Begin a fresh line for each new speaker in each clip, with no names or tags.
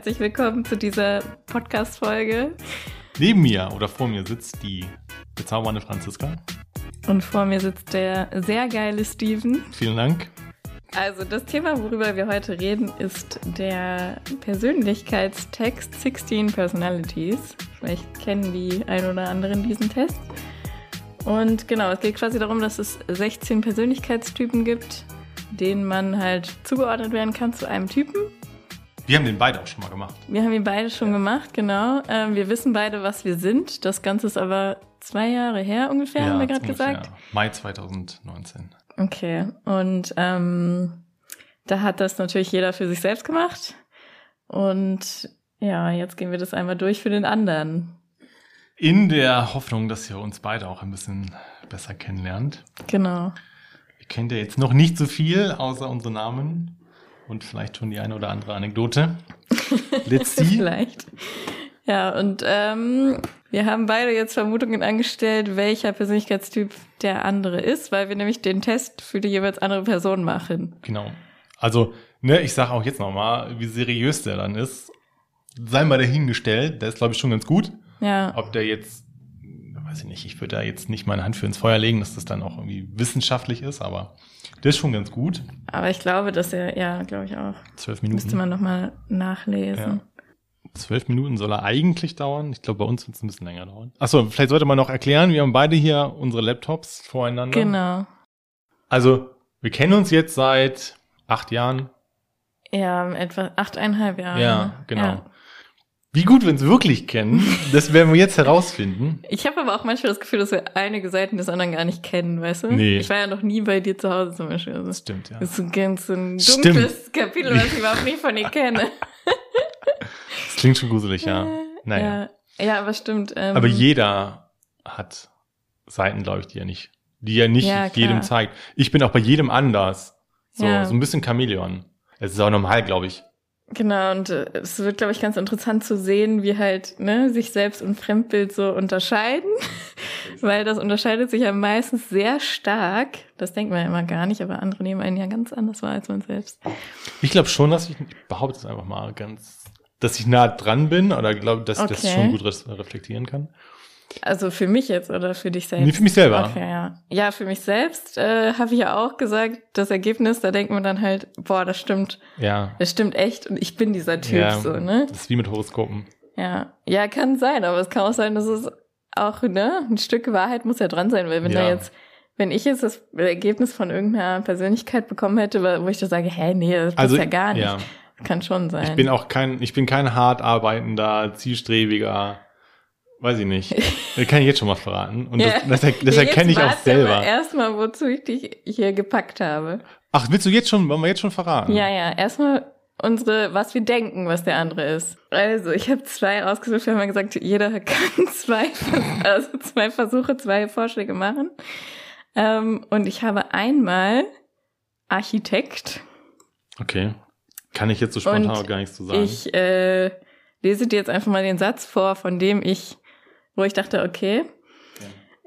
Herzlich willkommen zu dieser Podcast-Folge.
Neben mir oder vor mir sitzt die bezaubernde Franziska.
Und vor mir sitzt der sehr geile Steven.
Vielen Dank.
Also das Thema, worüber wir heute reden, ist der Persönlichkeitstext 16 Personalities. Vielleicht kennen die ein oder anderen diesen Test. Und genau, es geht quasi darum, dass es 16 Persönlichkeitstypen gibt, denen man halt zugeordnet werden kann zu einem Typen.
Wir haben den beide auch schon mal gemacht.
Wir haben ihn beide schon gemacht, genau. Ähm, wir wissen beide, was wir sind. Das Ganze ist aber zwei Jahre her ungefähr, haben wir gerade gesagt.
Mai 2019.
Okay, und ähm, da hat das natürlich jeder für sich selbst gemacht. Und ja, jetzt gehen wir das einmal durch für den anderen.
In der Hoffnung, dass ihr uns beide auch ein bisschen besser kennenlernt.
Genau.
Ihr kennt ja jetzt noch nicht so viel, außer unsere Namen und vielleicht schon die eine oder andere Anekdote. Let's see.
Vielleicht. Ja, und ähm, wir haben beide jetzt Vermutungen angestellt, welcher Persönlichkeitstyp der andere ist, weil wir nämlich den Test für die jeweils andere Person machen.
Genau. Also, ne, ich sage auch jetzt nochmal, wie seriös der dann ist. Sei mal dahingestellt, der ist, glaube ich, schon ganz gut.
Ja,
Ob der jetzt, weiß ich nicht, ich würde da jetzt nicht meine Hand für ins Feuer legen, dass das dann auch irgendwie wissenschaftlich ist, aber der ist schon ganz gut.
aber ich glaube, dass er, ja, glaube ich auch.
Zwölf
Müsste
Minuten.
man nochmal nachlesen.
Zwölf Minuten soll er eigentlich dauern. Ich glaube, bei uns wird es ein bisschen länger dauern. Achso, vielleicht sollte man noch erklären, wir haben beide hier unsere Laptops voreinander.
Genau.
Also, wir kennen uns jetzt seit acht Jahren.
Ja, etwa achteinhalb Jahre.
Ja, genau.
Ja.
Wie gut wir uns wirklich kennen, das werden wir jetzt herausfinden.
Ich habe aber auch manchmal das Gefühl, dass wir einige Seiten des anderen gar nicht kennen, weißt du?
Nee.
Ich war ja noch nie bei dir zu Hause zum Beispiel. Also,
Das stimmt, ja.
das ist ein ganz ein
Stimmt.
dunkles Kapitel, was ich überhaupt nicht von dir kenne.
Das klingt schon gruselig, ja. Naja.
Ja, ja aber stimmt. Ähm,
Aber jeder hat Seiten, glaube ich, die er nicht, die er nicht
Ja,
jedem zeigt. Ich bin auch bei jedem anders. So,
Ja.
so ein bisschen Chamäleon. Es ist auch normal, glaube ich.
Genau, und äh, es wird, glaube ich, ganz interessant zu sehen, wie halt ne, sich Selbst- und Fremdbild so unterscheiden. Weil das unterscheidet sich ja meistens sehr stark. Das denkt man ja immer gar nicht, aber andere nehmen einen ja ganz anders wahr als man selbst.
Ich glaube schon, dass ich, ich behaupte es einfach mal ganz, dass ich nah dran bin oder glaube, dass ich das
Okay.
schon gut reflektieren kann.
Also für mich jetzt oder für dich selbst?
Nee, für mich selber.
Okay, ja. Ja, für mich selbst äh, habe ich ja auch gesagt, das Ergebnis, da denkt man dann halt, boah, das stimmt,
Ja.
das stimmt echt und ich bin dieser Typ
ja,
so, ne?
Das ist wie mit Horoskopen.
Ja. Ja, kann sein, aber es kann auch sein, dass es auch, ne, ein Stück Wahrheit muss ja dran sein, weil wenn
Ja.
da jetzt, wenn ich jetzt das Ergebnis von irgendeiner Persönlichkeit bekommen hätte, wo ich da sage, hä, nee, das
Also,
ja gar nicht.
ja.
Kann schon sein.
Ich bin auch kein, ich bin kein hart arbeitender, zielstrebiger, weiß ich nicht. Das kann ich jetzt schon mal verraten. Und
Ja.
das, das, das erkenne ich auch selber.
Erstmal, wozu ich dich hier gepackt habe.
Ach, willst du jetzt schon, wollen wir jetzt schon verraten?
Ja, ja, erstmal unsere, was wir denken, was der andere ist. Also, ich habe zwei ausgesucht, wir haben ja gesagt, jeder kann zwei, also zwei Versuche, zwei Vorschläge machen. Ähm, und ich habe einmal Architekt.
Okay. Kann ich jetzt so spontan
Und
auch gar nichts zu sagen.
Ich äh, lese dir jetzt einfach mal den Satz vor, von dem ich, wo ich dachte, okay.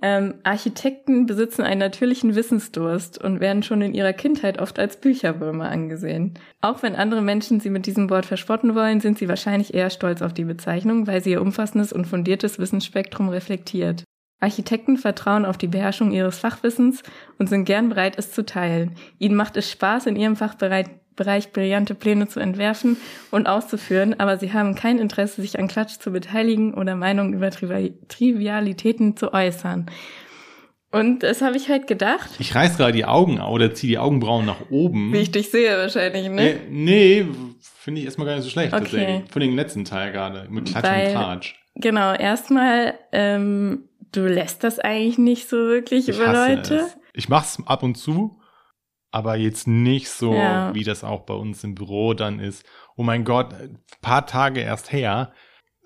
Ähm, Architekten besitzen einen natürlichen Wissensdurst und werden schon in ihrer Kindheit oft als Bücherwürmer angesehen. Auch wenn andere Menschen sie mit diesem Wort verspotten wollen, sind sie wahrscheinlich eher stolz auf die Bezeichnung, weil sie ihr umfassendes und fundiertes Wissensspektrum reflektiert. Architekten vertrauen auf die Beherrschung ihres Fachwissens und sind gern bereit, es zu teilen. Ihnen macht es Spaß, in ihrem Fachbereich Bereich brillante Pläne zu entwerfen und auszuführen, aber sie haben kein Interesse, sich an Klatsch zu beteiligen oder Meinungen über Trivi Trivialitäten zu äußern. Und das habe ich halt gedacht,
Ich reiß gerade die Augen au- oder zieh die Augenbrauen nach oben.
wie ich dich sehe wahrscheinlich, ne?
äh, nee, finde ich erstmal gar nicht so schlecht.
Okay.
tatsächlich. Von dem letzten Teil gerade. Mit Klatsch
Weil-
und Tratsch.
Genau, erstmal, ähm, du lässt das eigentlich nicht so wirklich
Ich
über Leute.
es. Ich mach's ab und zu, aber jetzt nicht so,
Ja.
wie das auch bei uns im Büro dann ist. Oh mein Gott, ein paar Tage erst her.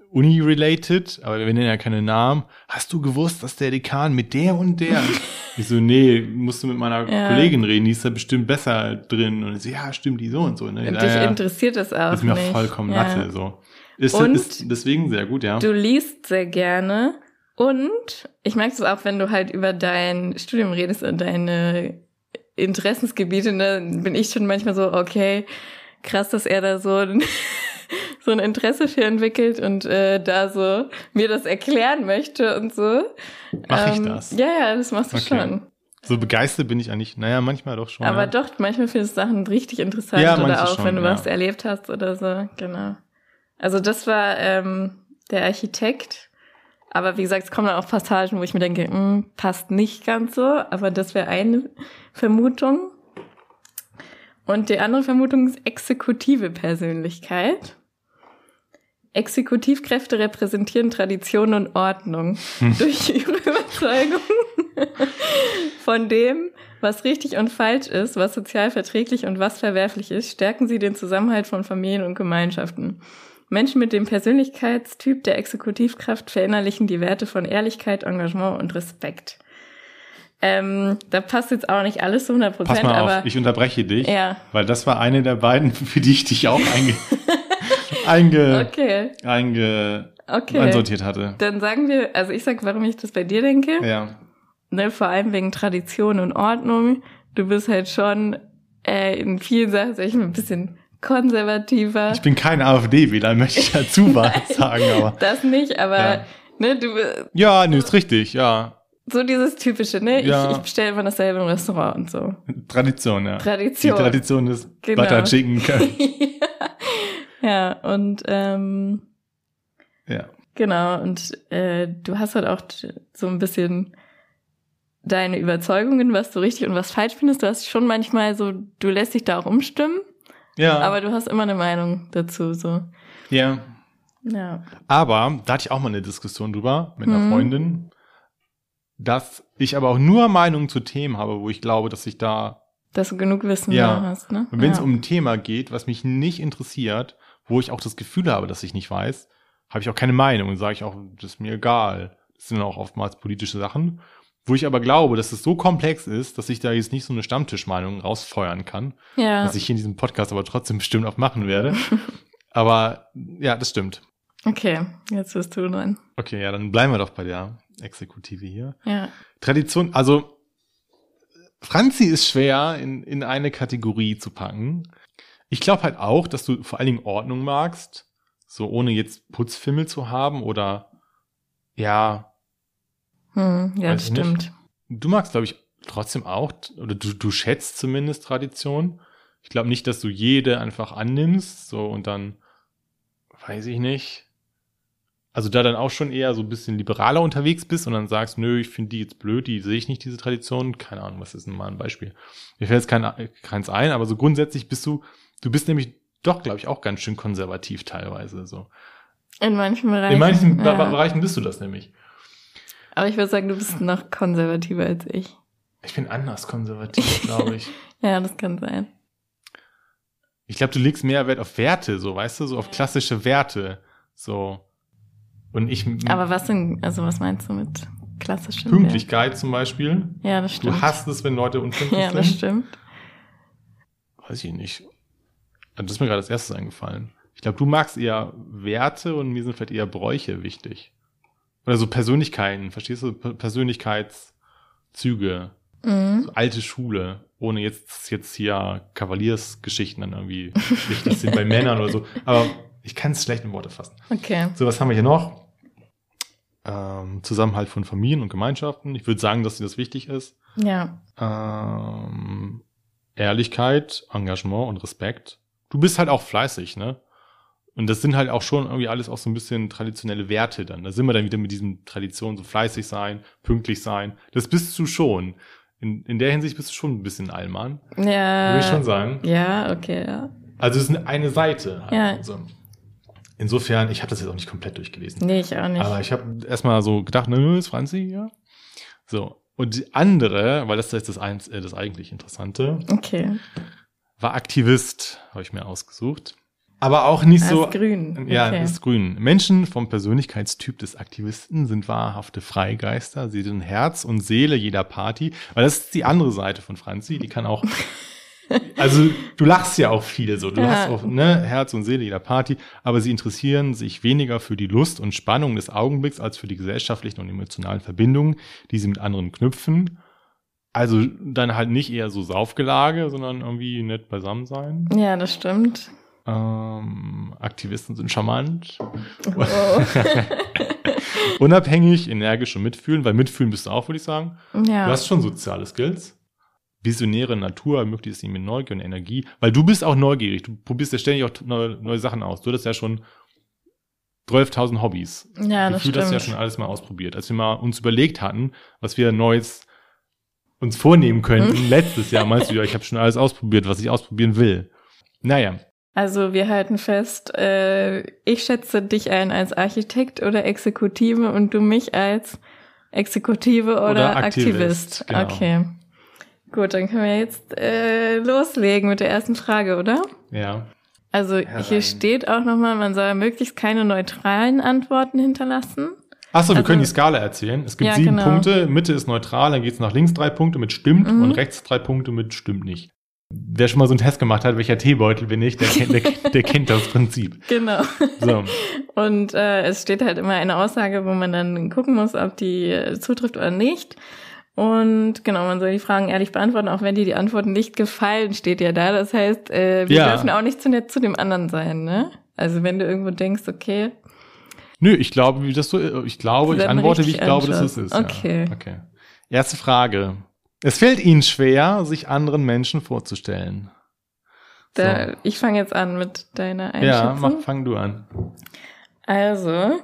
Uni-related, aber wir nennen ja keine Namen. Hast du gewusst, dass der Dekan mit der und der? ich so, nee, musst du mit meiner
Ja.
Kollegin reden, die ist da bestimmt besser drin. Und ich so, ja, stimmt, die so und so. Ne?
Und dich interessiert das auch
ist mir
nicht.
vollkommen
Ja.
Latte, so. Ist,
Und
ist deswegen sehr gut, ja.
Du liest sehr gerne und ich merke es auch, wenn du halt über dein Studium redest und deine Interessensgebiete, ne, bin ich schon manchmal so, okay, krass, dass er da so ein, so ein Interesse für entwickelt und äh, da so mir das erklären möchte und so.
Mach ich
Ähm,
das?
Ja, ja, das machst du
Okay.
schon.
So begeistert bin ich eigentlich, naja, manchmal doch schon.
Aber
ja.
doch, manchmal findest du Sachen richtig interessant
Ja,
oder auch
schon,
wenn du
ja.
was erlebt hast oder so, genau. Also das war ähm, der Architekt. Aber wie gesagt, es kommen dann auch Passagen, wo ich mir denke, hm, passt nicht ganz so, aber das wäre eine Vermutung. Und die andere Vermutung ist exekutive Persönlichkeit. Exekutivkräfte repräsentieren Tradition und Ordnung durch ihre Überzeugung von dem, was richtig und falsch ist, was sozial verträglich und was verwerflich ist, stärken sie den Zusammenhalt von Familien und Gemeinschaften. Menschen mit dem Persönlichkeitstyp der Exekutivkraft verinnerlichen die Werte von Ehrlichkeit, Engagement und Respekt. Ähm, da passt jetzt auch nicht alles zu 100
Pass
Prozent,
mal
aber
auf, ich unterbreche dich,
Ja.
weil das war eine der beiden, für die ich dich auch einge, einge,
okay,
einge,
okay.
einsortiert hatte.
Dann sagen wir, also ich sag, warum ich das bei dir denke.
Ja.
ne, vor allem wegen Tradition und Ordnung. Du bist halt schon äh, in vielen Sachen, sag ich mal, ein bisschen konservativer.
Ich bin kein AfD-Wähler, möchte ich dazu was sagen, aber.
das nicht, aber
Ja.
ne, du
Ja, nee, ist richtig, ja.
so dieses typische, ne?
Ja.
Ich, ich bestelle immer dasselbe im Restaurant und so.
Tradition, ja.
Tradition.
Die Tradition des
Genau.
Butter Chicken Curry.
ja, und ähm,
Ja.
genau, und äh, du hast halt auch so ein bisschen deine Überzeugungen, was du richtig und was falsch findest. Du hast schon manchmal so, du lässt dich da auch umstimmen,
Ja.
aber du hast immer eine Meinung dazu, so.
ja.
Ja.
Aber da hatte ich auch mal eine Diskussion drüber mit einer
Mhm.
Freundin, dass ich aber auch nur Meinungen zu Themen habe, wo ich glaube, dass ich da,
Dass du genug Wissen
Ja.
hast, ne?
wenn es
ja.
um ein Thema geht, was mich nicht interessiert, wo ich auch das Gefühl habe, dass ich nicht weiß, habe ich auch keine Meinung und sage ich auch, das ist mir egal. Das sind auch oftmals politische Sachen, wo ich aber glaube, dass es so komplex ist, dass ich da jetzt nicht so eine Stammtischmeinung rausfeuern kann,
ja.
was ich hier in diesem Podcast aber trotzdem bestimmt auch machen werde. aber ja, das stimmt.
Okay, jetzt bist du dran.
Okay, ja, dann bleiben wir doch bei der Exekutive hier.
Ja.
Tradition, also Franzi ist schwer in, in eine Kategorie zu packen. Ich glaube halt auch, dass du vor allen Dingen Ordnung magst, so ohne jetzt Putzfimmel zu haben oder ja,
Hm, ja, das
nicht.
stimmt.
du magst, glaube ich, trotzdem auch, oder du, du schätzt zumindest Tradition. Ich glaube nicht, dass du jede einfach annimmst, so und dann, weiß ich nicht. Also da dann auch schon eher so ein bisschen liberaler unterwegs bist und dann sagst, nö, ich finde die jetzt blöd, die sehe ich nicht, diese Tradition. Keine Ahnung, was ist denn mal ein Beispiel? Mir fällt jetzt kein, keins ein, aber so grundsätzlich bist du, du bist nämlich doch, glaube ich, auch ganz schön konservativ teilweise, so.
In manchen Bereichen.
In manchen
ja.
Bereichen bist du das nämlich.
Aber ich würde sagen, du bist noch konservativer als ich.
Ich bin anders konservativ, glaube ich.
Ja, das kann sein.
Ich glaube, du legst mehr Wert auf Werte, so, weißt du, so auf klassische Werte, so. Und ich,
Aber was denn, also was meinst du mit klassischem
Pünktlichkeit zum Beispiel.
Ja, das
Du
stimmt.
hasst es, wenn Leute unpünktlich
ja, das
sind.
stimmt.
Weiß ich nicht. Also Das ist mir gerade als erstes eingefallen. Ich glaube, du magst eher Werte und mir sind vielleicht eher Bräuche wichtig. Oder so Persönlichkeiten, verstehst du? Persönlichkeitszüge.
Mhm.
So alte Schule. Ohne jetzt, jetzt hier Kavaliersgeschichten dann irgendwie wichtig sind bei Männern oder so. Aber ich kann es schlecht in Worte fassen.
Okay.
So, was haben wir hier noch? Ähm, Zusammenhalt von Familien und Gemeinschaften. Ich würde sagen, dass dir das wichtig ist.
Ja.
Ähm, Ehrlichkeit, Engagement und Respekt. Du bist halt auch fleißig, ne? Und das sind halt auch schon irgendwie alles auch so ein bisschen traditionelle Werte dann. Da sind wir dann wieder mit diesen Traditionen, so fleißig sein, pünktlich sein. Das bist du schon. In, in der Hinsicht bist du schon ein bisschen Allmann,
Ja.
würde ich schon sagen.
Ja, okay, ja.
Also es ist eine Seite. Halt.
Ja.
So. Insofern, ich habe das jetzt auch nicht komplett durchgelesen.
Nee, ich auch nicht.
Aber ich habe erstmal so gedacht, ne, ist Franzi, ja. So. Und die andere, weil das ist das, eins, äh, das eigentlich Interessante,
okay.
war Aktivist, habe ich mir ausgesucht. Aber auch nicht
Als
so.
grün.
Ja,
okay.
ist grün. Menschen vom Persönlichkeitstyp des Aktivisten sind wahrhafte Freigeister. Sie sind Herz und Seele jeder Party. Weil das ist die andere Seite von Franzi. Die kann auch. Also du lachst ja auch viele so. Du
Ja.
hast auch ne, Herz und Seele jeder Party. Aber sie interessieren sich weniger für die Lust und Spannung des Augenblicks als für die gesellschaftlichen und emotionalen Verbindungen, die sie mit anderen knüpfen. Also dann halt nicht eher so Saufgelage, sondern irgendwie nett beisammen sein.
Ja, das stimmt.
Ähm, Aktivisten sind charmant.
Oh.
Unabhängig, energisch und mitfühlen, weil mitfühlen bist du auch, würde ich sagen.
ja.
Du hast schon soziale Skills. Visionäre Natur, möglichst mit Neugier und Energie, weil du bist auch neugierig. Du probierst ja ständig auch neue, neue Sachen aus. Du hattest ja schon 12.000 Hobbys.
ja, das
Gefühlt hast du ja
stimmt.
schon alles mal ausprobiert. Als wir mal uns überlegt hatten, was wir Neues uns vornehmen könnten, letztes Jahr meinst du, ja, ich habe schon alles ausprobiert, was ich ausprobieren will. Naja,
Also wir halten fest, äh, ich schätze dich ein als Architekt oder Exekutive und du mich als Exekutive oder,
Oder
Aktivist.
Aktivist, genau.
Okay. Gut, dann können wir jetzt äh, loslegen mit der ersten Frage, oder?
ja.
Also
Herein.
hier steht auch nochmal, man soll möglichst keine neutralen Antworten hinterlassen.
Achso, wir
Also-
können die Skala erzählen. Es gibt
Ja,
sieben
genau.
Punkte, Mitte ist neutral, dann geht's nach links drei Punkte mit stimmt
Mhm.
und rechts drei Punkte mit stimmt nicht. Wer schon mal so einen Test gemacht hat, welcher Teebeutel bin ich, der kennt, der, der kennt das Prinzip.
Genau.
So,
Und äh, es steht halt immer eine Aussage, wo man dann gucken muss, ob die äh, zutrifft oder nicht. Und genau, man soll die Fragen ehrlich beantworten, auch wenn dir die Antworten nicht gefallen, steht ja da. Das heißt, äh, wir
Ja.
dürfen auch nicht zu nett zu dem anderen sein, ne? Also wenn du irgendwo denkst, okay,
nö, ich glaube, wie das so, ich glaube, ich antworte, wie ich glaube, dass es ist.
Okay.
Ja. okay. Erste Frage. Es fällt Ihnen schwer, sich anderen Menschen vorzustellen.
da,
So.
ich fange jetzt an mit deiner
Ja,
Einschätzung.
mach, fang du an.
Also,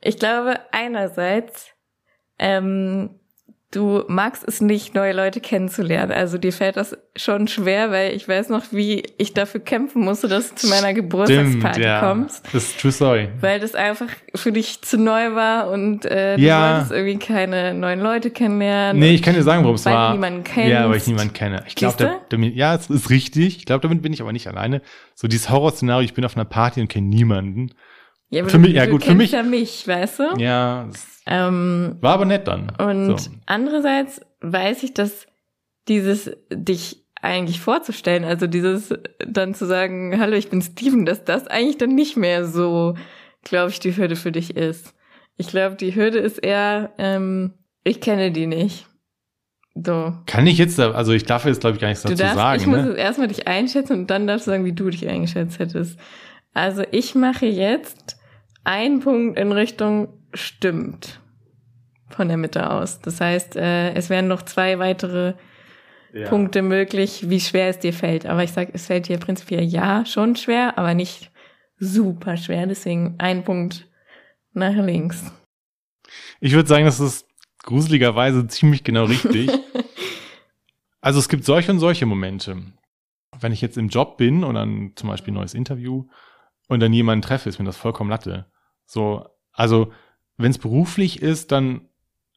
ich glaube einerseits, ähm, du magst es nicht, neue Leute kennenzulernen. Also dir fällt das schon schwer, weil ich weiß noch, wie ich dafür kämpfen musste, dass du zu meiner Geburtstagsparty
ja.
kommst.
Das ist true story.
Weil das einfach für dich zu neu war und äh, du
Ja.
wolltest irgendwie keine neuen Leute kennenlernen.
Nee, ich kann dir sagen, warum es
Weil
war.
niemanden kennst.
Ja, weil ich niemanden kenne. Ich glaube, ja, es ist richtig. Ich glaube, damit bin ich aber nicht alleine. So dieses Horrorszenario, ich bin auf einer Party und kenne niemanden.
Ja,
für mich- ja, gut, für mich-
ja mich, weißt du?
Ja,
Ähm,
war aber nett dann.
Und
so.
andererseits weiß ich, dass dieses dich eigentlich vorzustellen, also dieses dann zu sagen, hallo, ich bin Steven, dass das eigentlich dann nicht mehr so, glaube ich, die Hürde für dich ist. Ich glaube, die Hürde ist eher, ähm, ich kenne die nicht. So.
Kann ich jetzt, also ich darf jetzt, glaube ich, gar nichts
Du
dazu
darfst,
sagen.
ich muss
ne?
jetzt erstmal dich einschätzen und dann darfst du sagen, wie du dich eingeschätzt hättest. Also ich mache jetzt einen Punkt in Richtung stimmt von der Mitte aus. Das heißt, äh, es wären noch zwei weitere
Ja.
Punkte möglich, wie schwer es dir fällt. Aber ich sag, es fällt dir prinzipiell ja schon schwer, aber nicht super schwer. Deswegen ein Punkt nach links.
Ich würde sagen, das ist gruseligerweise ziemlich genau richtig. also es gibt solche und solche Momente. Wenn ich jetzt im Job bin und dann zum Beispiel ein neues Interview und dann jemanden treffe, ist mir das vollkommen Latte. So, also wenn es beruflich ist, dann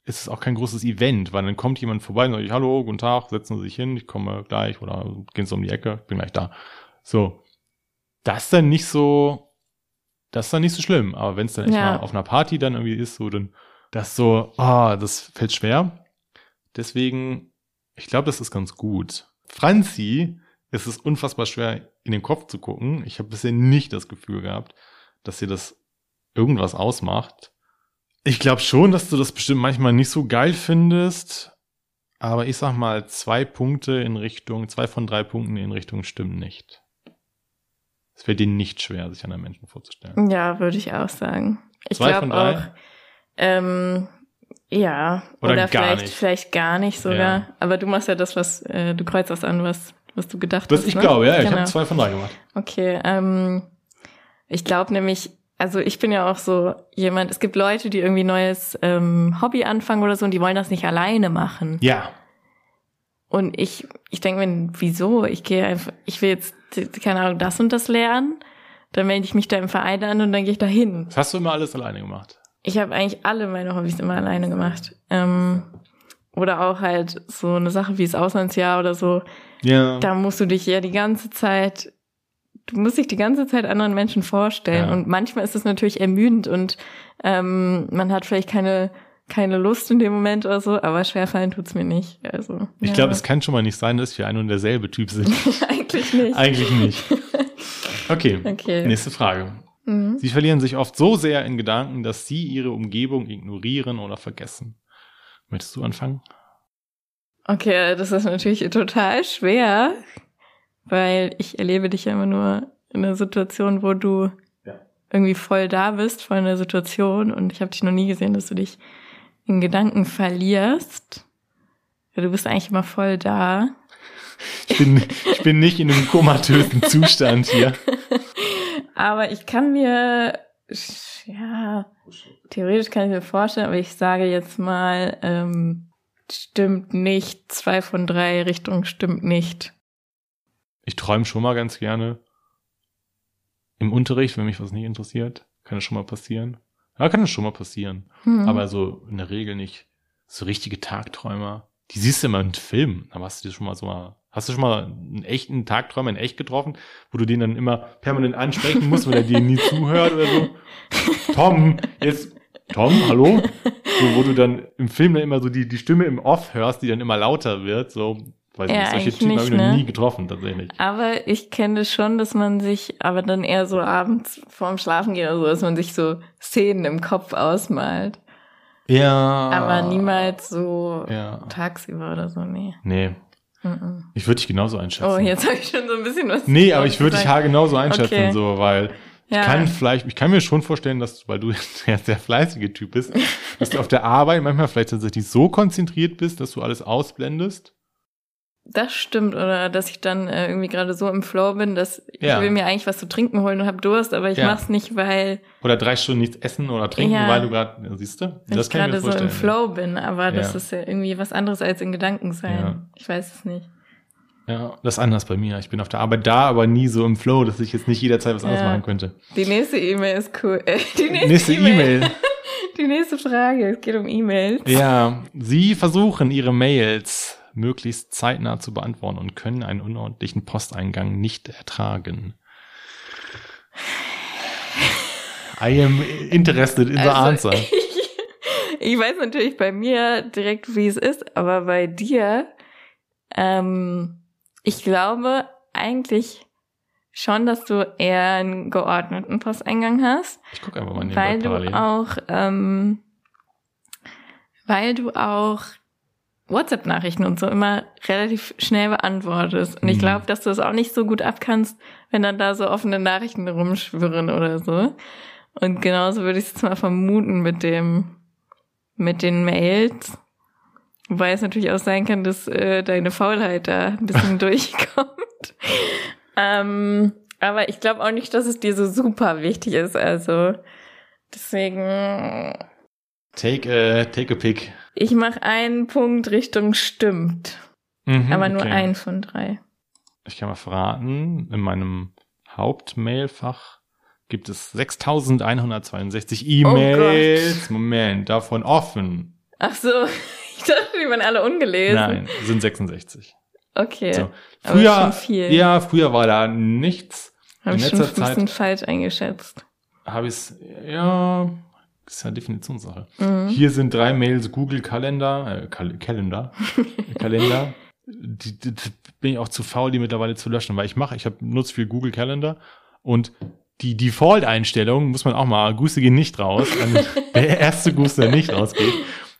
ist es auch kein großes Event, weil dann kommt jemand vorbei und sagt, hallo, guten Tag, setzen Sie sich hin, ich komme gleich oder gehen Sie um die Ecke, bin gleich da. So, das ist dann nicht so, das ist dann nicht so schlimm. Aber wenn es dann echt
Ja.
mal auf einer Party dann irgendwie ist, so dann das so, ah, das fällt schwer. Deswegen, ich glaube, das ist ganz gut. Franzi, es ist unfassbar schwer, in den Kopf zu gucken. Ich habe bisher nicht das Gefühl gehabt, dass ihr das irgendwas ausmacht. Ich glaube schon, dass du das bestimmt manchmal nicht so geil findest. Aber ich sag mal, zwei Punkte in Richtung, zwei von drei Punkten in Richtung stimmen nicht. Es fällt dir nicht schwer, sich anderen Menschen vorzustellen.
Ja, würde ich auch sagen. Ich glaube auch, ähm, ja,
Oder
oder,
gar
vielleicht,
nicht.
vielleicht gar nicht sogar.
Ja.
Aber du machst ja das, was, äh, du kreuzt das an, was, was du gedacht
Das
hast.
ich
ne?
glaube, ja, ich
Genau.
habe zwei von drei gemacht.
Okay, ähm, ich glaube nämlich, also ich bin ja auch so jemand, es gibt Leute, die irgendwie neues ähm, Hobby anfangen oder so und die wollen das nicht alleine machen.
Ja,
Und ich, ich denke mir, wieso? Ich gehe einfach, ich will jetzt, keine Ahnung, das und das lernen, dann melde ich mich da im Verein an und dann gehe ich da hin.
das hast du immer alles alleine gemacht.
Ich habe eigentlich alle meine Hobbys immer alleine gemacht. Ähm, oder auch halt so eine Sache wie das Auslandsjahr oder so.
Ja.
Da musst du dich ja die ganze Zeit, du musst dich die ganze Zeit anderen Menschen vorstellen.
Ja.
Und manchmal ist es natürlich ermüdend und ähm, man hat vielleicht keine, keine Lust in dem Moment oder so, aber schwerfallen tut's mir nicht. Also,
Ich
ja.
glaube, es kann schon mal nicht sein, dass wir ein und derselbe Typ sind.
eigentlich nicht.
Eigentlich nicht. Okay,
Okay.
nächste Frage.
Mhm.
Sie verlieren sich oft so sehr in Gedanken, dass sie ihre Umgebung ignorieren oder vergessen. Möchtest du anfangen?
Okay, das ist natürlich total schwer, weil ich erlebe dich ja immer nur in einer Situation, wo du
Ja.
irgendwie voll da bist, voll in der Situation und ich habe dich noch nie gesehen, dass du dich in Gedanken verlierst. Ja, du bist eigentlich immer voll da.
Ich bin, ich bin nicht in einem komatösen Zustand hier.
Aber ich kann mir, ja, theoretisch kann ich mir vorstellen, aber ich sage jetzt mal, ähm, stimmt nicht. Zwei von drei Richtungen stimmt nicht.
Ich träume schon mal ganz gerne. Im Unterricht, wenn mich was nicht interessiert, kann das schon mal passieren. Ja, kann das schon mal passieren.
Hm.
Aber so in der Regel nicht. So richtige Tagträumer. Die siehst du immer in Filmen. Aber hast du dir schon mal so mal, hast du schon mal einen echten Tagträumer in echt getroffen, wo du den dann immer permanent ansprechen musst, weil er dir nie zuhört oder so? Tom, jetzt, Tom, hallo? So, wo du dann im Film dann immer so die, die Stimme im Off hörst, die dann immer lauter wird, so. Weiß
Ja,
nicht, solche Typen habe ich noch
ne?
nie getroffen, tatsächlich.
Aber ich kenne das schon, dass man sich, aber dann eher so abends vorm Schlafen gehen oder so, dass man sich so Szenen im Kopf ausmalt.
Ja.
Aber niemals so
Ja.
tagsüber oder so, nee.
Nee,
Mhm.
ich würde dich genauso einschätzen.
Oh, jetzt habe ich schon so ein bisschen was.
Nee, aber ich würde dich genauso einschätzen,
Okay.
so, weil
Ja.
ich kann vielleicht, ich kann mir schon vorstellen, dass, du- weil du der sehr fleißige Typ bist, dass du auf der Arbeit manchmal vielleicht tatsächlich so konzentriert bist, dass du alles ausblendest.
Das stimmt, oder dass ich dann äh, irgendwie gerade so im Flow bin, dass
Ja.
ich will mir eigentlich was zu trinken holen und habe Durst, aber ich
Ja.
mach's nicht, weil
Oder drei Stunden nichts essen oder trinken,
Ja.
weil du gerade, siehst du?
weil ich gerade so im Flow bin. Aber das
Ja.
ist ja irgendwie was anderes als in Gedanken sein.
Ja.
Ich weiß es nicht.
Ja, das ist anders bei mir. Ich bin auf der Arbeit da, aber nie so im Flow, dass ich jetzt nicht jederzeit was anderes
Ja.
machen könnte.
Die nächste E-Mail ist cool. Äh, die nächste. E-Mail. Die nächste Frage. Es geht um E-Mails.
Ja, Sie versuchen Ihre Mails möglichst zeitnah zu beantworten und können einen unordentlichen Posteingang nicht ertragen. I am interested in the
Also,
answer.
Ich, ich weiß natürlich bei mir direkt, wie es ist, aber bei dir, ähm, ich glaube eigentlich schon, dass du eher einen geordneten Posteingang hast,
Ich gucke einfach mal nebenbei
weil du auch, ähm, weil du auch WhatsApp-Nachrichten und so immer relativ schnell beantwortest. Und ich
Mhm.
glaube, dass du es auch nicht so gut abkannst, wenn dann da so offene Nachrichten rumschwirren oder so. Und genauso würde ich es jetzt mal vermuten mit dem, mit den Mails. Wobei es natürlich auch sein kann, dass äh, deine Faulheit da ein bisschen durchkommt. Ähm, aber ich glaube auch nicht, dass es dir so super wichtig ist. Also deswegen,
Take a, take a pick.
ich mache einen Punkt Richtung stimmt.
Mhm,
aber nur
okay.
einen von drei.
Ich kann mal verraten, in meinem Hauptmailfach gibt es 6162 E-Mails. Moment, davon offen.
Ach so, ich dachte, die waren alle ungelesen.
Nein, sind 66.
Okay.
So. Früher, ja, früher war da nichts.
Habe ich schon ein bisschen falsch eingeschätzt.
habe ich es, ja, ist ja Definitionssache.
Mhm.
Hier sind drei Mails Google Kalender, äh, Kal Kalender, Kalender. Die, die, die bin ich auch zu faul, die mittlerweile zu löschen, weil ich mache, ich habe nutze viel Google Calendar und die Default-Einstellung muss man auch mal, Guste gehen nicht raus, an der erste Guste, der nicht rausgeht,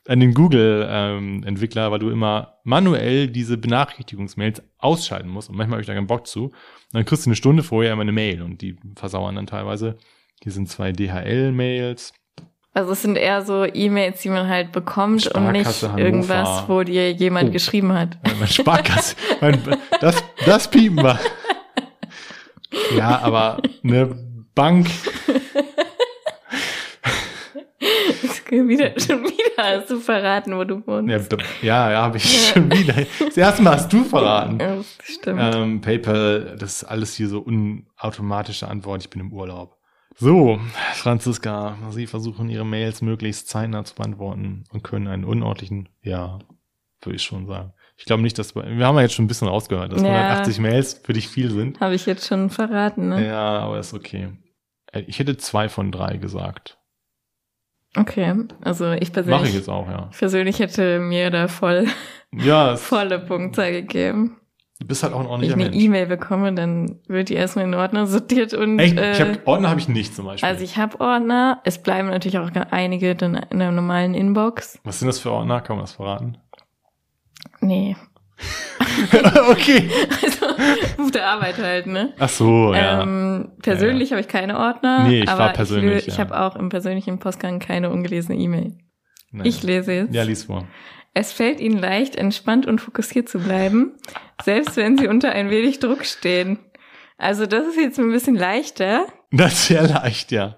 an den Google-Entwickler, weil du immer manuell diese Benachrichtigungsmails ausschalten musst und manchmal habe ich da keinen Bock zu. Und dann kriegst du eine Stunde vorher immer eine Mail und die versauern dann teilweise. Hier sind zwei DHL-Mails.
Also es sind eher so E-Mails, die man halt bekommt und nicht
Sparkasse Hannover.
irgendwas, wo dir jemand
Oh.
geschrieben hat.
Mein Sparkasse. mein, das, das piepen wir. Ja, aber eine Bank.
wieder, schon wieder hast du verraten, wo du wohnst.
Ja, ja, ja habe ich schon wieder. Das erste Mal hast du verraten.
Ja, stimmt.
Ähm, PayPal, das ist alles hier so unautomatische Antwort. Ich bin im Urlaub. So, Franziska, Sie versuchen Ihre Mails möglichst zeitnah zu beantworten und können einen unordentlichen, ja, würde ich schon sagen. Ich glaube nicht, dass wir, wir haben ja jetzt schon ein bisschen rausgehört, dass
Ja.
180 Mails für dich viel sind.
Habe ich jetzt schon verraten, ne?
Ja, aber ist okay. Äh, Ich hätte zwei von drei gesagt.
Okay, also ich
Mache
persönlich,
ich jetzt auch, ja.
persönlich hätte mir da voll
Ja,
volle Punktzahl gegeben.
du bist halt auch ein
Wenn ich
ordentlicher
eine. E-Mail bekomme, dann wird die erstmal in Ordnung sortiert und
Echt?
äh,
ich hab, Ordner habe ich nicht zum Beispiel.
also ich habe Ordner. Es bleiben natürlich auch einige dann in der normalen Inbox.
Was sind das für Ordner? Kann man das verraten?
Nee,
okay.
Also auf der Arbeit halt, ne?
Ach so, ja.
Ähm, persönlich habe ich keine Ordner.
Nee, ich
aber
war persönlich,
Ich, ich
ja.
habe auch im persönlichen Postgang keine ungelesene E-Mail.
Nein.
Ich lese jetzt.
Ja, lies vor.
Es fällt Ihnen leicht, entspannt und fokussiert zu bleiben, selbst wenn Sie unter ein wenig Druck stehen. Also das ist jetzt ein bisschen leichter.
Das ist sehr leicht, ja.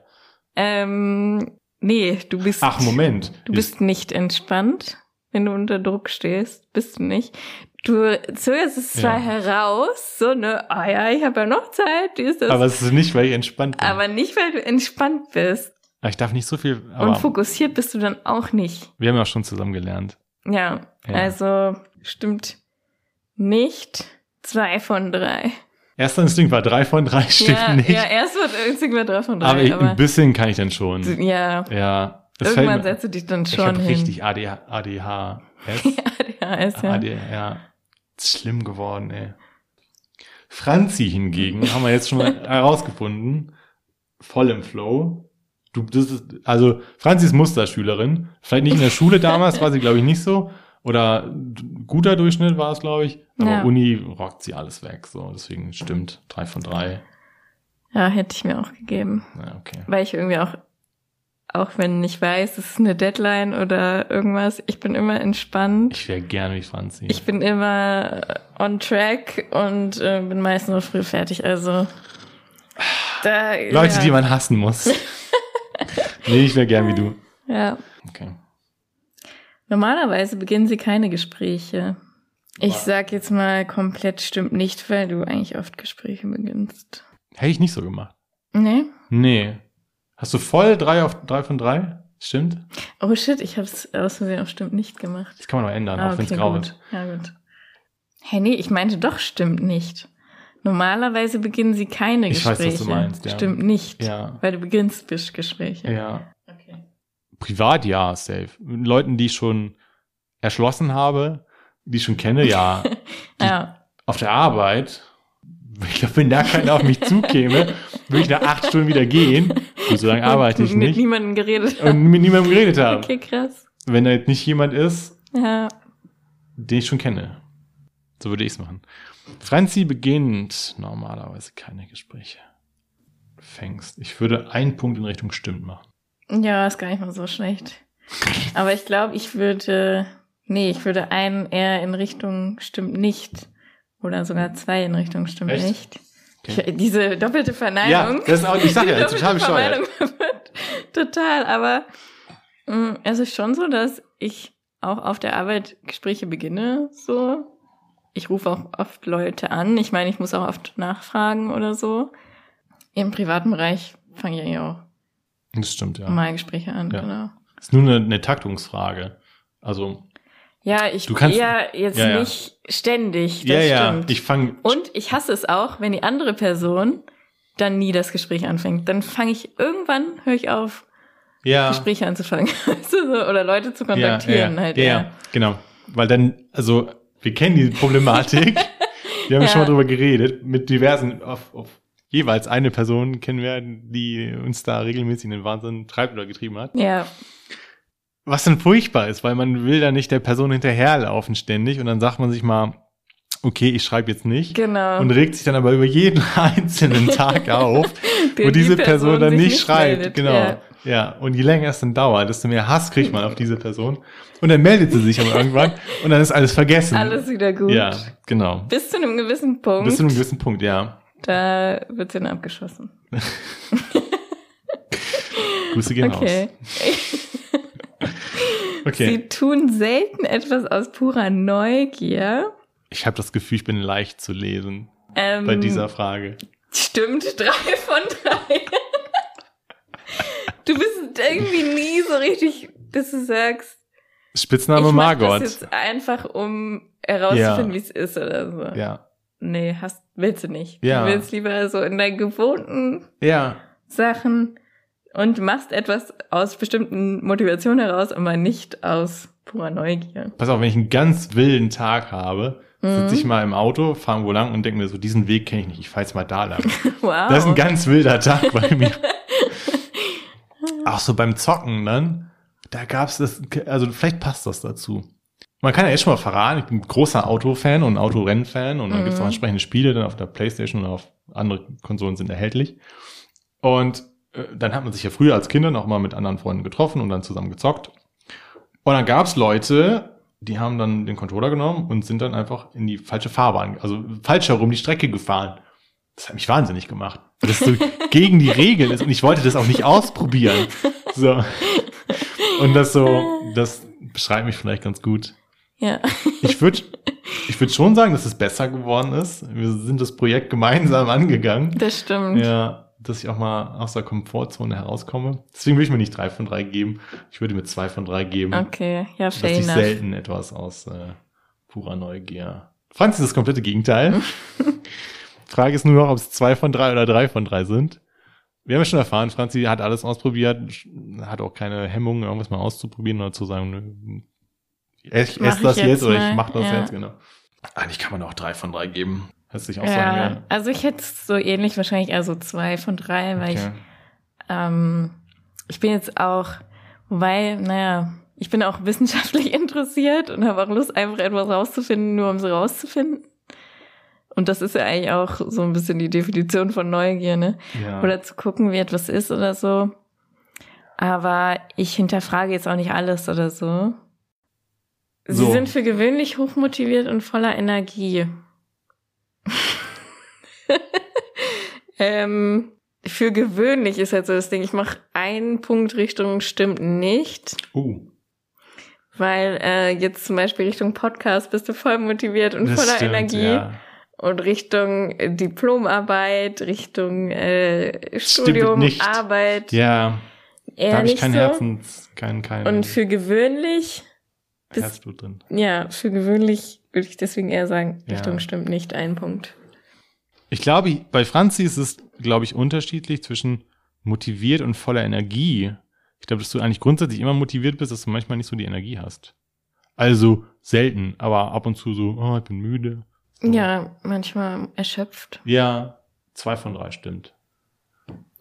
Ähm, nee, du bist,
Ach, Moment.
du bist nicht entspannt, wenn du unter Druck stehst. Bist du nicht. Du zögerst es zwar
Ja.
heraus, so ne, ah ja, ich habe ja noch Zeit, die ist das.
aber es ist nicht, weil ich entspannt bin.
aber nicht, weil du entspannt bist.
Ich darf nicht so viel.
Und fokussiert bist du dann auch nicht.
wir haben ja auch schon zusammen gelernt.
Ja,
Ja.
also stimmt nicht. Zwei von drei.
Erster Instinkt war drei von drei, stimmt
ja,
nicht.
ja, erst wird irgendwann drei von drei.
aber ich,
aber
ein bisschen kann ich dann schon.
ja,
Ja.
Irgendwann setzt du dich dann
Ich
schon
habe
hin.
richtig ADH, ADHS.
ADHS, ja.
AD, ja. Schlimm geworden, ey. Franzi hingegen, haben wir jetzt schon mal herausgefunden, voll im Flow. Du, das ist, also, Franzi ist Musterschülerin. Vielleicht nicht in der Schule damals, war sie, glaube ich, nicht so. Oder guter Durchschnitt war es, glaube ich. Aber
Ja.
Uni rockt sie alles weg, so. Deswegen stimmt. Drei von drei.
Ja, hätte ich mir auch gegeben.
Ja, okay.
Weil ich irgendwie auch, auch wenn ich weiß, es ist eine Deadline oder irgendwas, ich bin immer entspannt.
Ich wäre gerne wie Franzi.
Ich bin immer on track und äh, bin meistens noch früh fertig. Also da,
Leute,
ja,
die man hassen muss. nee, ich wäre gern wie du.
ja.
Okay.
Normalerweise beginnen sie keine Gespräche. Ich
Wow.
sag jetzt mal komplett stimmt nicht, weil du eigentlich oft Gespräche beginnst.
Hätte ich nicht so gemacht.
Nee?
Nee. Hast du voll drei auf drei von drei? Stimmt?
Oh shit, ich hab's aus Versehen auf stimmt nicht gemacht.
Das kann man noch ändern,
Ah,
auch wenn es
okay,
grau
gut.
wird.
Ja, gut. Hey, nee, ich meinte doch stimmt nicht. Normalerweise beginnen sie keine
Ich weiß, was du
Gespräche.
meinst, ja.
Stimmt nicht.
Ja.
Weil du beginnst Gespräche.
Ja.
Okay.
Privat ja, safe. Mit Leuten, die ich schon erschlossen habe, die ich schon kenne, ja.
Ja.
auf der Arbeit, ich glaube, wenn da keiner auf mich zukäme, würde ich nach acht Stunden wieder gehen. Und so lange arbeite ich
Mit
nicht.
niemandem geredet.
Und mit niemandem geredet haben.
Okay, krass.
Wenn da jetzt nicht jemand ist,
Ja.
den ich schon kenne. So würde ich es machen. Franzi beginnt normalerweise keine Gespräche. Fängst. Ich würde einen Punkt in Richtung stimmt machen.
Ja, ist gar nicht mal so schlecht. Aber ich glaube, ich würde, nee, ich würde einen eher in Richtung stimmt nicht. Oder sogar zwei in Richtung stimmt
Echt?
nicht.
Okay.
Diese doppelte
Ja,
Verneinung.
das ist auch, ich sag ja,
die
total bescheuert.
Total, aber mh, es ist schon so, dass ich auch auf der Arbeit Gespräche beginne, so. Ich rufe auch oft Leute an. Ich meine, ich muss auch oft nachfragen oder so. Im privaten Bereich fange ich eigentlich auch
Das stimmt, ja.
mal Gespräche an,
Ja.
genau.
ist nur eine, eine Taktungsfrage. Also,
Ja, ich
Du kannst-
eher jetzt
Ja, ja.
nicht ständig, das
ja, ja,
stimmt.
ich fange.
Und ich hasse es auch, wenn die andere Person dann nie das Gespräch anfängt. Dann fange ich irgendwann, höre ich auf,
Ja,
Gespräche anzufangen. Oder Leute zu
ja,
kontaktieren
ja,
halt.
ja,
eher.
ja, genau. Weil dann, also, wir kennen die Problematik. wir haben
Ja.
schon mal drüber geredet. Mit diversen, auf, auf jeweils eine Person kennen wir, die uns da regelmäßig in den Wahnsinn treibt oder getrieben hat.
Ja,
Was dann furchtbar ist, weil man will da nicht der Person hinterherlaufen ständig und dann sagt man sich mal, okay, ich schreibe jetzt nicht.
genau.
Und regt sich dann aber über jeden einzelnen Tag auf, wo
die
diese Person, dann
sich
nicht schreibt.
meldet.
Genau.
Ja.
Ja. Und je länger es dann dauert, desto mehr Hass kriegt man auf diese Person. Und dann meldet sie sich aber irgendwann und dann ist alles vergessen.
Alles wieder gut.
Ja, genau.
Bis zu einem gewissen Punkt,
Bis zu einem gewissen Punkt, ja.
da wird sie dann abgeschossen.
Grüße gehen
Okay.
raus. Okay.
Sie tun selten etwas aus purer Neugier.
Ich habe das Gefühl, ich bin leicht zu lesen
Ähm,
bei dieser Frage.
Stimmt, drei von drei. du bist irgendwie nie so richtig, dass du sagst,
Spitzname
ich
Margot.
das jetzt einfach, um herauszufinden,
Ja.
wie es ist oder so.
Ja.
Nee, hast, willst du nicht.
Ja.
Du willst lieber so in deinen gewohnten
Ja.
Sachen und machst etwas aus bestimmten Motivationen heraus, aber nicht aus purer Neugier.
Pass auf, wenn ich einen ganz wilden Tag habe,
Mhm.
sitze ich mal im Auto, fahre wo lang und denke mir so, diesen Weg kenne ich nicht, ich fahre jetzt mal da lang.
Wow.
Das ist ein ganz wilder Tag bei mir. Auch so beim Zocken dann, da gab's das, also vielleicht passt das dazu. man kann ja jetzt schon mal verraten, ich bin großer Autofan und Autorennfan und dann
Mhm.
gibt es auch entsprechende Spiele dann auf der Playstation und auf andere Konsolen sind erhältlich. Und dann hat man sich ja früher als Kinder noch mal mit anderen Freunden getroffen und dann zusammen gezockt. Und dann gab's Leute, die haben dann den Controller genommen und sind dann einfach in die falsche Fahrbahn, also falsch herum die Strecke gefahren. Das hat mich wahnsinnig gemacht. weil Das so gegen die Regeln ist und ich wollte das auch nicht ausprobieren. So. Und das so, das beschreibt mich vielleicht ganz gut.
Ja.
Ich würde ich würd schon sagen, dass es besser geworden ist. Wir sind das Projekt gemeinsam angegangen.
Das stimmt.
Ja, dass ich auch mal aus der Komfortzone herauskomme. Deswegen will ich mir nicht drei von drei geben. Ich würde mir zwei von drei geben.
Okay, ja,
dass
fair
ich
enough.
selten etwas aus äh, purer Neugier. Franz ist das komplette Gegenteil. Frage ist nur noch, ob es zwei von drei oder drei von drei sind. Wir haben ja schon erfahren, Franzi hat alles ausprobiert, hat auch keine Hemmungen, irgendwas mal auszuprobieren oder zu sagen, nö, ich esse
ich
das jetzt,
jetzt
oder ich mache das
ja.
jetzt, genau. Eigentlich kann man auch drei von drei geben. Hättest du dich auch
Ja,
sagen, ja.
also ich hätte es so ähnlich wahrscheinlich eher so zwei von drei, weil ich
Okay.
Ähm, ich bin jetzt auch, wobei, naja, ich bin auch wissenschaftlich interessiert und habe auch Lust, einfach etwas rauszufinden, nur um es rauszufinden. Und das ist ja eigentlich auch so ein bisschen die Definition von Neugier, ne?
Ja.
Oder zu gucken, wie etwas ist oder so. Aber ich hinterfrage jetzt auch nicht alles oder so. Sie
So.
sind für gewöhnlich hochmotiviert und voller Energie. ähm, für gewöhnlich ist halt so das Ding. Ich mache einen Punkt Richtung stimmt nicht,
Uh,
weil äh, jetzt zum Beispiel Richtung Podcast bist du voll motiviert und
das
voller
stimmt,
Energie
Ja.
und Richtung äh, Diplomarbeit, Richtung äh, Studium. Arbeit
ja,
eher
da habe ich kein
so.
Herzens, kein, kein
Und für gewöhnlich, bis-
Herzblut drin.
ja, für gewöhnlich würde ich deswegen eher sagen,
Ja.
Richtung stimmt nicht, ein Punkt.
Ich glaube, bei Franzi ist es, glaube ich, unterschiedlich zwischen motiviert und voller Energie. Ich glaube, dass du eigentlich grundsätzlich immer motiviert bist, dass du manchmal nicht so die Energie hast. Also selten, aber ab und zu so, oh, ich bin müde. So.
Ja, manchmal erschöpft.
Ja, zwei von drei stimmt.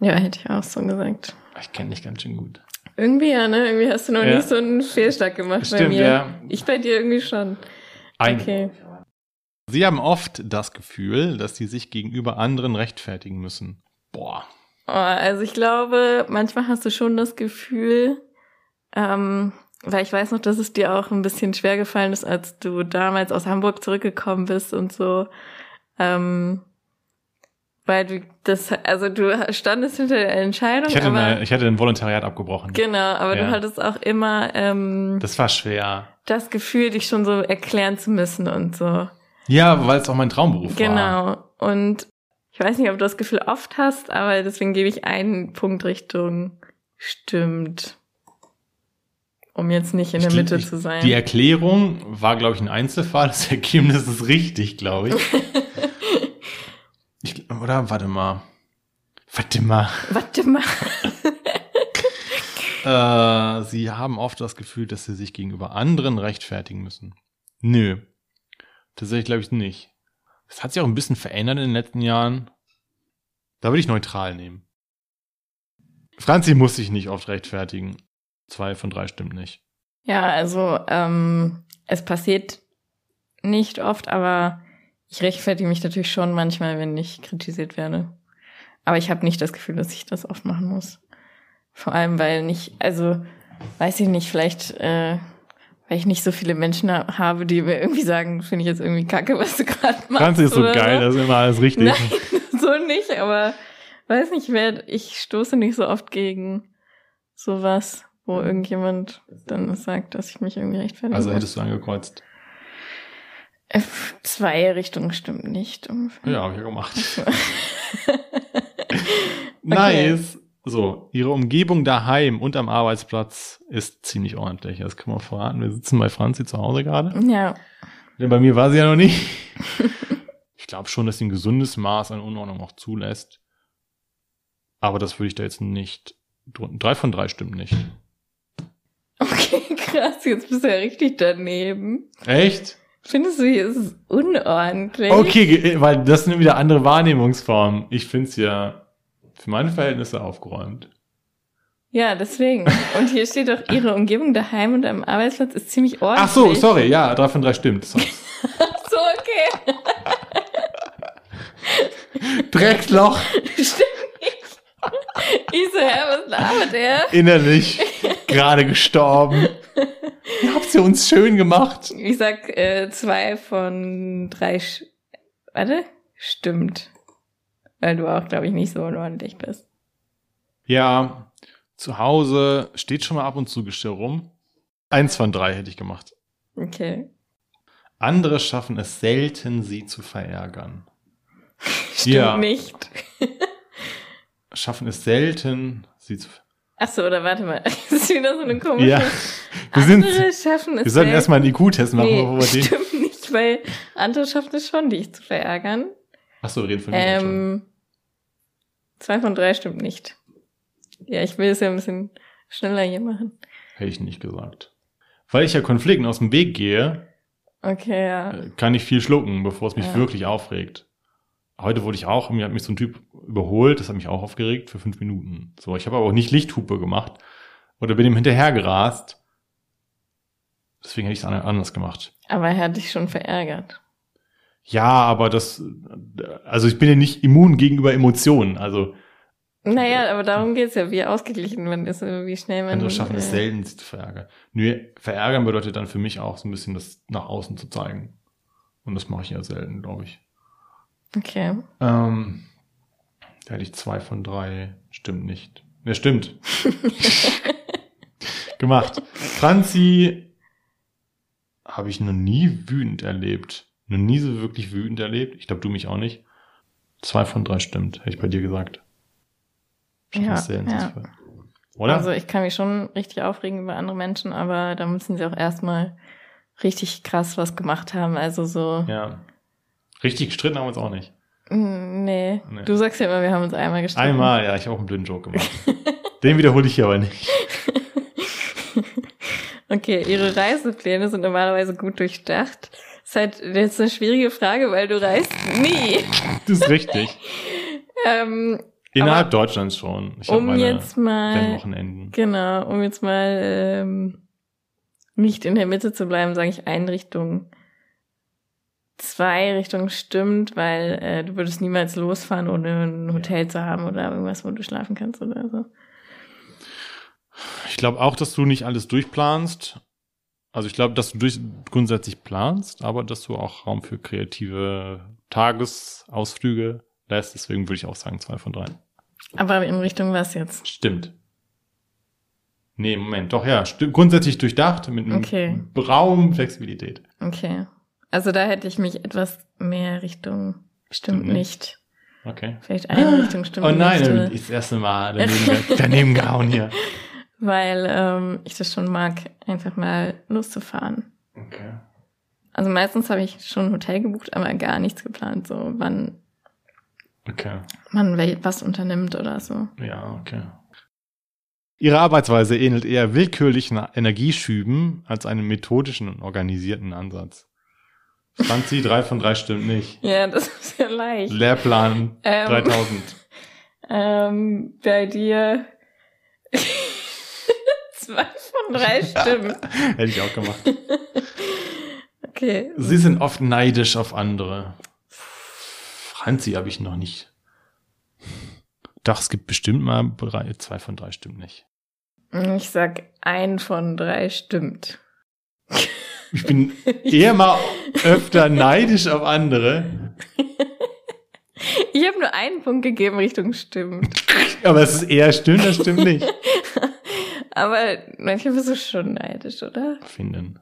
Ja, hätte ich auch so gesagt.
Ich kenne dich ganz schön gut.
Irgendwie ja, ne? Irgendwie hast du noch
Ja.
nicht so einen Fehlschlag gemacht bei
Stimmt,
mir.
ja.
Ich bei dir irgendwie schon.
Ein.
Okay.
Sie haben oft das Gefühl, dass sie sich gegenüber anderen rechtfertigen müssen. Boah.
Oh, also ich glaube, manchmal hast du schon das Gefühl, ähm, weil ich weiß noch, dass es dir auch ein bisschen schwer gefallen ist, als du damals aus Hamburg zurückgekommen bist und so. Ähm, weil du das, also du standest hinter der Entscheidung,
Ich hatte,
aber
eine, ich hatte ein Volontariat abgebrochen.
genau, aber
Ja.
du hattest auch immer ähm,
Das war schwer.
das Gefühl, dich schon so erklären zu müssen und so.
Ja, weil es auch mein Traumberuf war.
Genau. Und ich weiß nicht, ob du das Gefühl oft hast, aber deswegen gebe ich einen Punkt Richtung stimmt. Um jetzt nicht in der
Ich-
Mitte
ich-
zu sein.
Die Erklärung war, glaube ich, ein Einzelfall. Das Ergebnis ist richtig, glaube ich. ich. Oder warte mal. Warte mal.
Warte mal.
Äh, sie haben oft das Gefühl, dass sie sich gegenüber anderen rechtfertigen müssen. Nö. Tatsächlich glaube ich nicht. Es hat sich auch ein bisschen verändert in den letzten Jahren. Da würde ich neutral nehmen. Franzi muss sich nicht oft rechtfertigen. Zwei von drei stimmt nicht.
Ja, also ähm, es passiert nicht oft, aber ich rechtfertige mich natürlich schon manchmal, wenn ich kritisiert werde. Aber ich habe nicht das Gefühl, dass ich das oft machen muss. Vor allem, weil nicht, also weiß ich nicht, vielleicht, äh, weil ich nicht so viele Menschen ha habe, die mir irgendwie sagen, finde ich jetzt irgendwie kacke, was du gerade machst.
Franzi ist so
oder
geil, das ist immer alles richtig.
Nein, so nicht, aber weiß nicht, wer, ich stoße nicht so oft gegen sowas, wo irgendjemand dann sagt, dass ich mich irgendwie rechtfertige.
Also hättest du angekreuzt.
Zwei Richtungen stimmt nicht. ungefähr.
Ja, habe ich ja gemacht. nice. So, ihre Umgebung daheim und am Arbeitsplatz ist ziemlich ordentlich. Das kann man verraten. Wir sitzen bei Franzi zu Hause gerade.
Ja,
Denn bei mir war sie ja noch nicht. ich glaube schon, dass sie ein gesundes Maß an Unordnung auch zulässt. Aber das würde ich da jetzt nicht. Drei von drei stimmt nicht.
okay, krass, jetzt bist du ja richtig daneben.
Echt?
Findest du, hier ist es unordentlich?
Okay, ge- weil das sind wieder andere Wahrnehmungsformen. Ich finde es ja für meine Verhältnisse aufgeräumt.
Ja, deswegen. Und hier steht doch, ihre Umgebung daheim und am Arbeitsplatz ist ziemlich ordentlich.
Ach so, sorry, ja, drei von drei stimmt.
So, okay.
Dreckloch.
Stimmt nicht. Ich so, hä, was labert er?
Innerlich gerade gestorben. Ihr habt sie uns schön gemacht.
Ich sag äh, zwei von drei. Sch Warte, stimmt. Weil du auch, glaube ich, nicht so unordentlich bist.
Ja, zu Hause steht schon mal ab und zu Geschirr rum. Eins von drei hätte ich gemacht.
Okay.
Andere schaffen es selten, sie zu verärgern.
Stimmt
Ja.
nicht.
Schaffen es selten, sie zu
Ach so, oder warte mal. Das ist wieder so eine komische.
Ja, wir sind,
andere schaffen es
wir sollten erstmal einen IQ-Test machen,
nee,
bevor wir den.
stimmt nicht, weil andere schaffen es schon, dich zu verärgern.
Achso, wir reden von mir schon.
Ähm, zwei von drei stimmt nicht. Ja, ich will es ja ein bisschen schneller hier machen.
Hätte ich nicht gesagt. Weil ich ja Konflikten aus dem Weg gehe,
Okay, ja.
äh, kann ich viel schlucken, bevor es mich
Ja.
wirklich aufregt. Heute wurde ich auch, mir hat mich so ein Typ überholt, das hat mich auch aufgeregt für fünf Minuten. So, ich habe aber auch nicht Lichthupe gemacht oder bin ihm hinterhergerast. Deswegen hätte ich es an- anders gemacht.
Aber er hat dich schon verärgert.
Ja, aber das, also ich bin ja nicht immun gegenüber Emotionen. Also
Naja, aber darum geht's ja, wie ausgeglichen man ist, wie schnell man.
andere schaffen es
äh,
selten, sich zu verärgern. Nur verärgern bedeutet dann für mich auch so ein bisschen das nach außen zu zeigen. Und das mache ich ja selten, glaube ich.
Okay.
Ähm, da hätte ich zwei von drei. Stimmt nicht. Ne, stimmt. Gemacht. Franzi habe ich noch nie wütend erlebt. Noch nie so wirklich wütend erlebt. Ich glaube, du mich auch nicht. Zwei von drei stimmt, hätte ich bei dir gesagt. Schaffen
Ja,
selten,
ja.
Oder?
Also ich kann mich schon richtig aufregen über andere Menschen, aber da müssen sie auch erstmal richtig krass was gemacht haben. Also so.
ja. Richtig gestritten haben wir uns auch nicht.
Mm, Nee.
Nee.
Du sagst ja immer, wir haben uns einmal gestritten.
Einmal, ja, ich habe auch einen blöden Joke gemacht. Den wiederhole ich hier aber nicht.
Okay, ihre Reisepläne sind normalerweise gut durchdacht. Ist halt jetzt eine schwierige Frage, weil du reist nie.
Das ist richtig.
Ähm,
Innerhalb Deutschlands schon. Ich
um
meine
jetzt mal,
Rennwochenenden.
genau, um jetzt mal ähm, nicht in der Mitte zu bleiben, sage ich Einrichtung. Zwei Richtungen stimmt, weil äh, du würdest niemals losfahren, ohne ein Hotel zu haben oder irgendwas, wo du schlafen kannst oder so.
Ich glaube auch, dass du nicht alles durchplanst. Also ich glaube, dass du durch, grundsätzlich planst, aber dass du auch Raum für kreative Tagesausflüge lässt. Deswegen würde ich auch sagen, zwei von drei.
Aber in Richtung was jetzt?
Stimmt. Nee, Moment, doch ja. Grundsätzlich durchdacht mit einem
Okay.
Raum, Flexibilität.
Okay. Also da hätte ich mich etwas mehr Richtung stimmt
Stimmt
nicht.
Okay.
Vielleicht eine Richtung stimmt
Oh nein,
nicht.
das erste Mal daneben, daneben gehauen hier.
Weil ähm, ich das schon mag, einfach mal loszufahren.
Okay.
Also meistens habe ich schon ein Hotel gebucht, aber gar nichts geplant, so wann
Okay.
man wel- was unternimmt oder so.
Ja, okay. Ihre Arbeitsweise ähnelt eher willkürlichen Energieschüben als einem methodischen und organisierten Ansatz. Franzi, drei von drei stimmt nicht.
Ja, das ist ja leicht.
Lehrplan
Ähm.
3000.
Ähm, bei dir zwei von drei stimmen.
Hätte ich auch gemacht.
Okay.
Sie sind oft neidisch auf andere. Franzi habe ich noch nicht. Doch, es gibt bestimmt mal drei, zwei von drei stimmt nicht.
Ich sag ein von drei stimmt.
Ich bin eher mal öfter neidisch auf andere.
Ich habe nur einen Punkt gegeben Richtung stimmt.
Aber es ist eher stimmt, das stimmt nicht.
Aber manchmal bist du schon neidisch, oder?
Finden.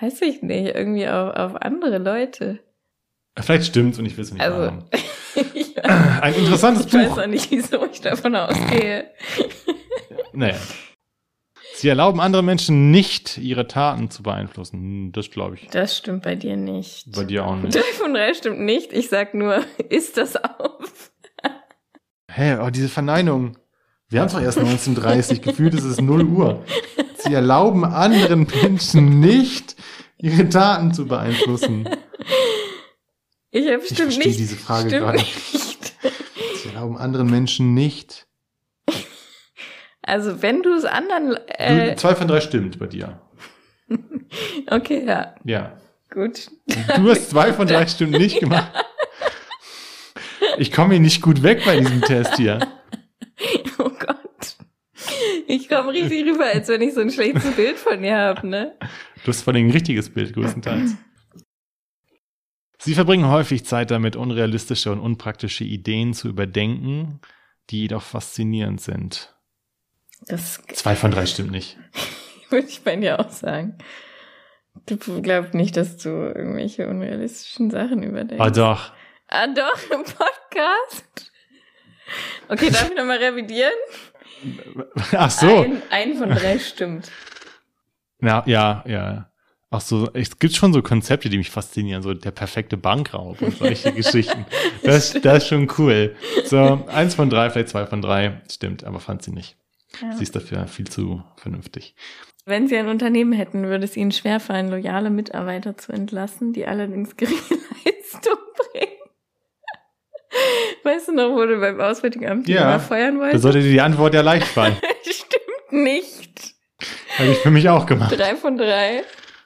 Weiß ich nicht. Irgendwie auf, auf andere Leute.
Vielleicht stimmt's und ich will es nicht
Also, ich,
Ein interessantes
ich weiß
Buch.
auch nicht, wieso ich davon ausgehe.
Naja. Sie erlauben anderen Menschen nicht, ihre Taten zu beeinflussen. Das glaube ich.
Das stimmt bei dir nicht.
Bei dir auch nicht.
Von drei stimmt nicht. Ich sag nur, ist das auf?
Hä, oh, diese Verneinung. Wir haben es doch erst 1930. Gefühlt ist es 0 Uhr. Sie erlauben anderen Menschen nicht, ihre Taten zu beeinflussen.
Ich habe
Ich
stimmt
verstehe
nicht.
diese Frage gerade.
nicht.
Sie erlauben anderen Menschen nicht.
Also wenn du es anderen. Äh,
Du, zwei von drei stimmt bei dir.
okay, ja,
Ja.
gut.
Du hast zwei von drei Stimmen nicht gemacht. Ich komme hier nicht gut weg bei diesem Test hier.
Oh Gott. Ich komme richtig rüber, als wenn ich so ein schlechtes Bild von dir habe, ne?
Du hast vor allem ein richtiges Bild, größtenteils. Sie verbringen häufig Zeit damit, unrealistische und unpraktische Ideen zu überdenken, die jedoch faszinierend sind.
Das
Zwei von drei stimmt nicht.
würde ich bei dir auch sagen. Du glaubst nicht, dass du irgendwelche unrealistischen Sachen überdenkst.
Ah, doch.
Ah, doch, im Podcast. Okay, darf ich nochmal revidieren?
Ach so.
Ein, ein von drei stimmt.
Ja, ja, ja. Ach so, es gibt schon so Konzepte, die mich faszinieren, so der perfekte Bankraub und solche Geschichten. Das, das ist schon cool. So, eins von drei, vielleicht zwei von drei, stimmt, aber fand sie nicht.
Ja.
Sie ist dafür viel zu vernünftig.
Wenn Sie ein Unternehmen hätten, würde es Ihnen schwerfallen, loyale Mitarbeiter zu entlassen, die allerdings geringe Leistung bringen. Weißt du noch, wo du beim Auswärtigen Amt
Ja.
immer feuern
Da
wolltest?
sollte dir die Antwort ja leicht fallen.
Stimmt nicht.
Habe ich für mich auch gemacht.
Drei von drei.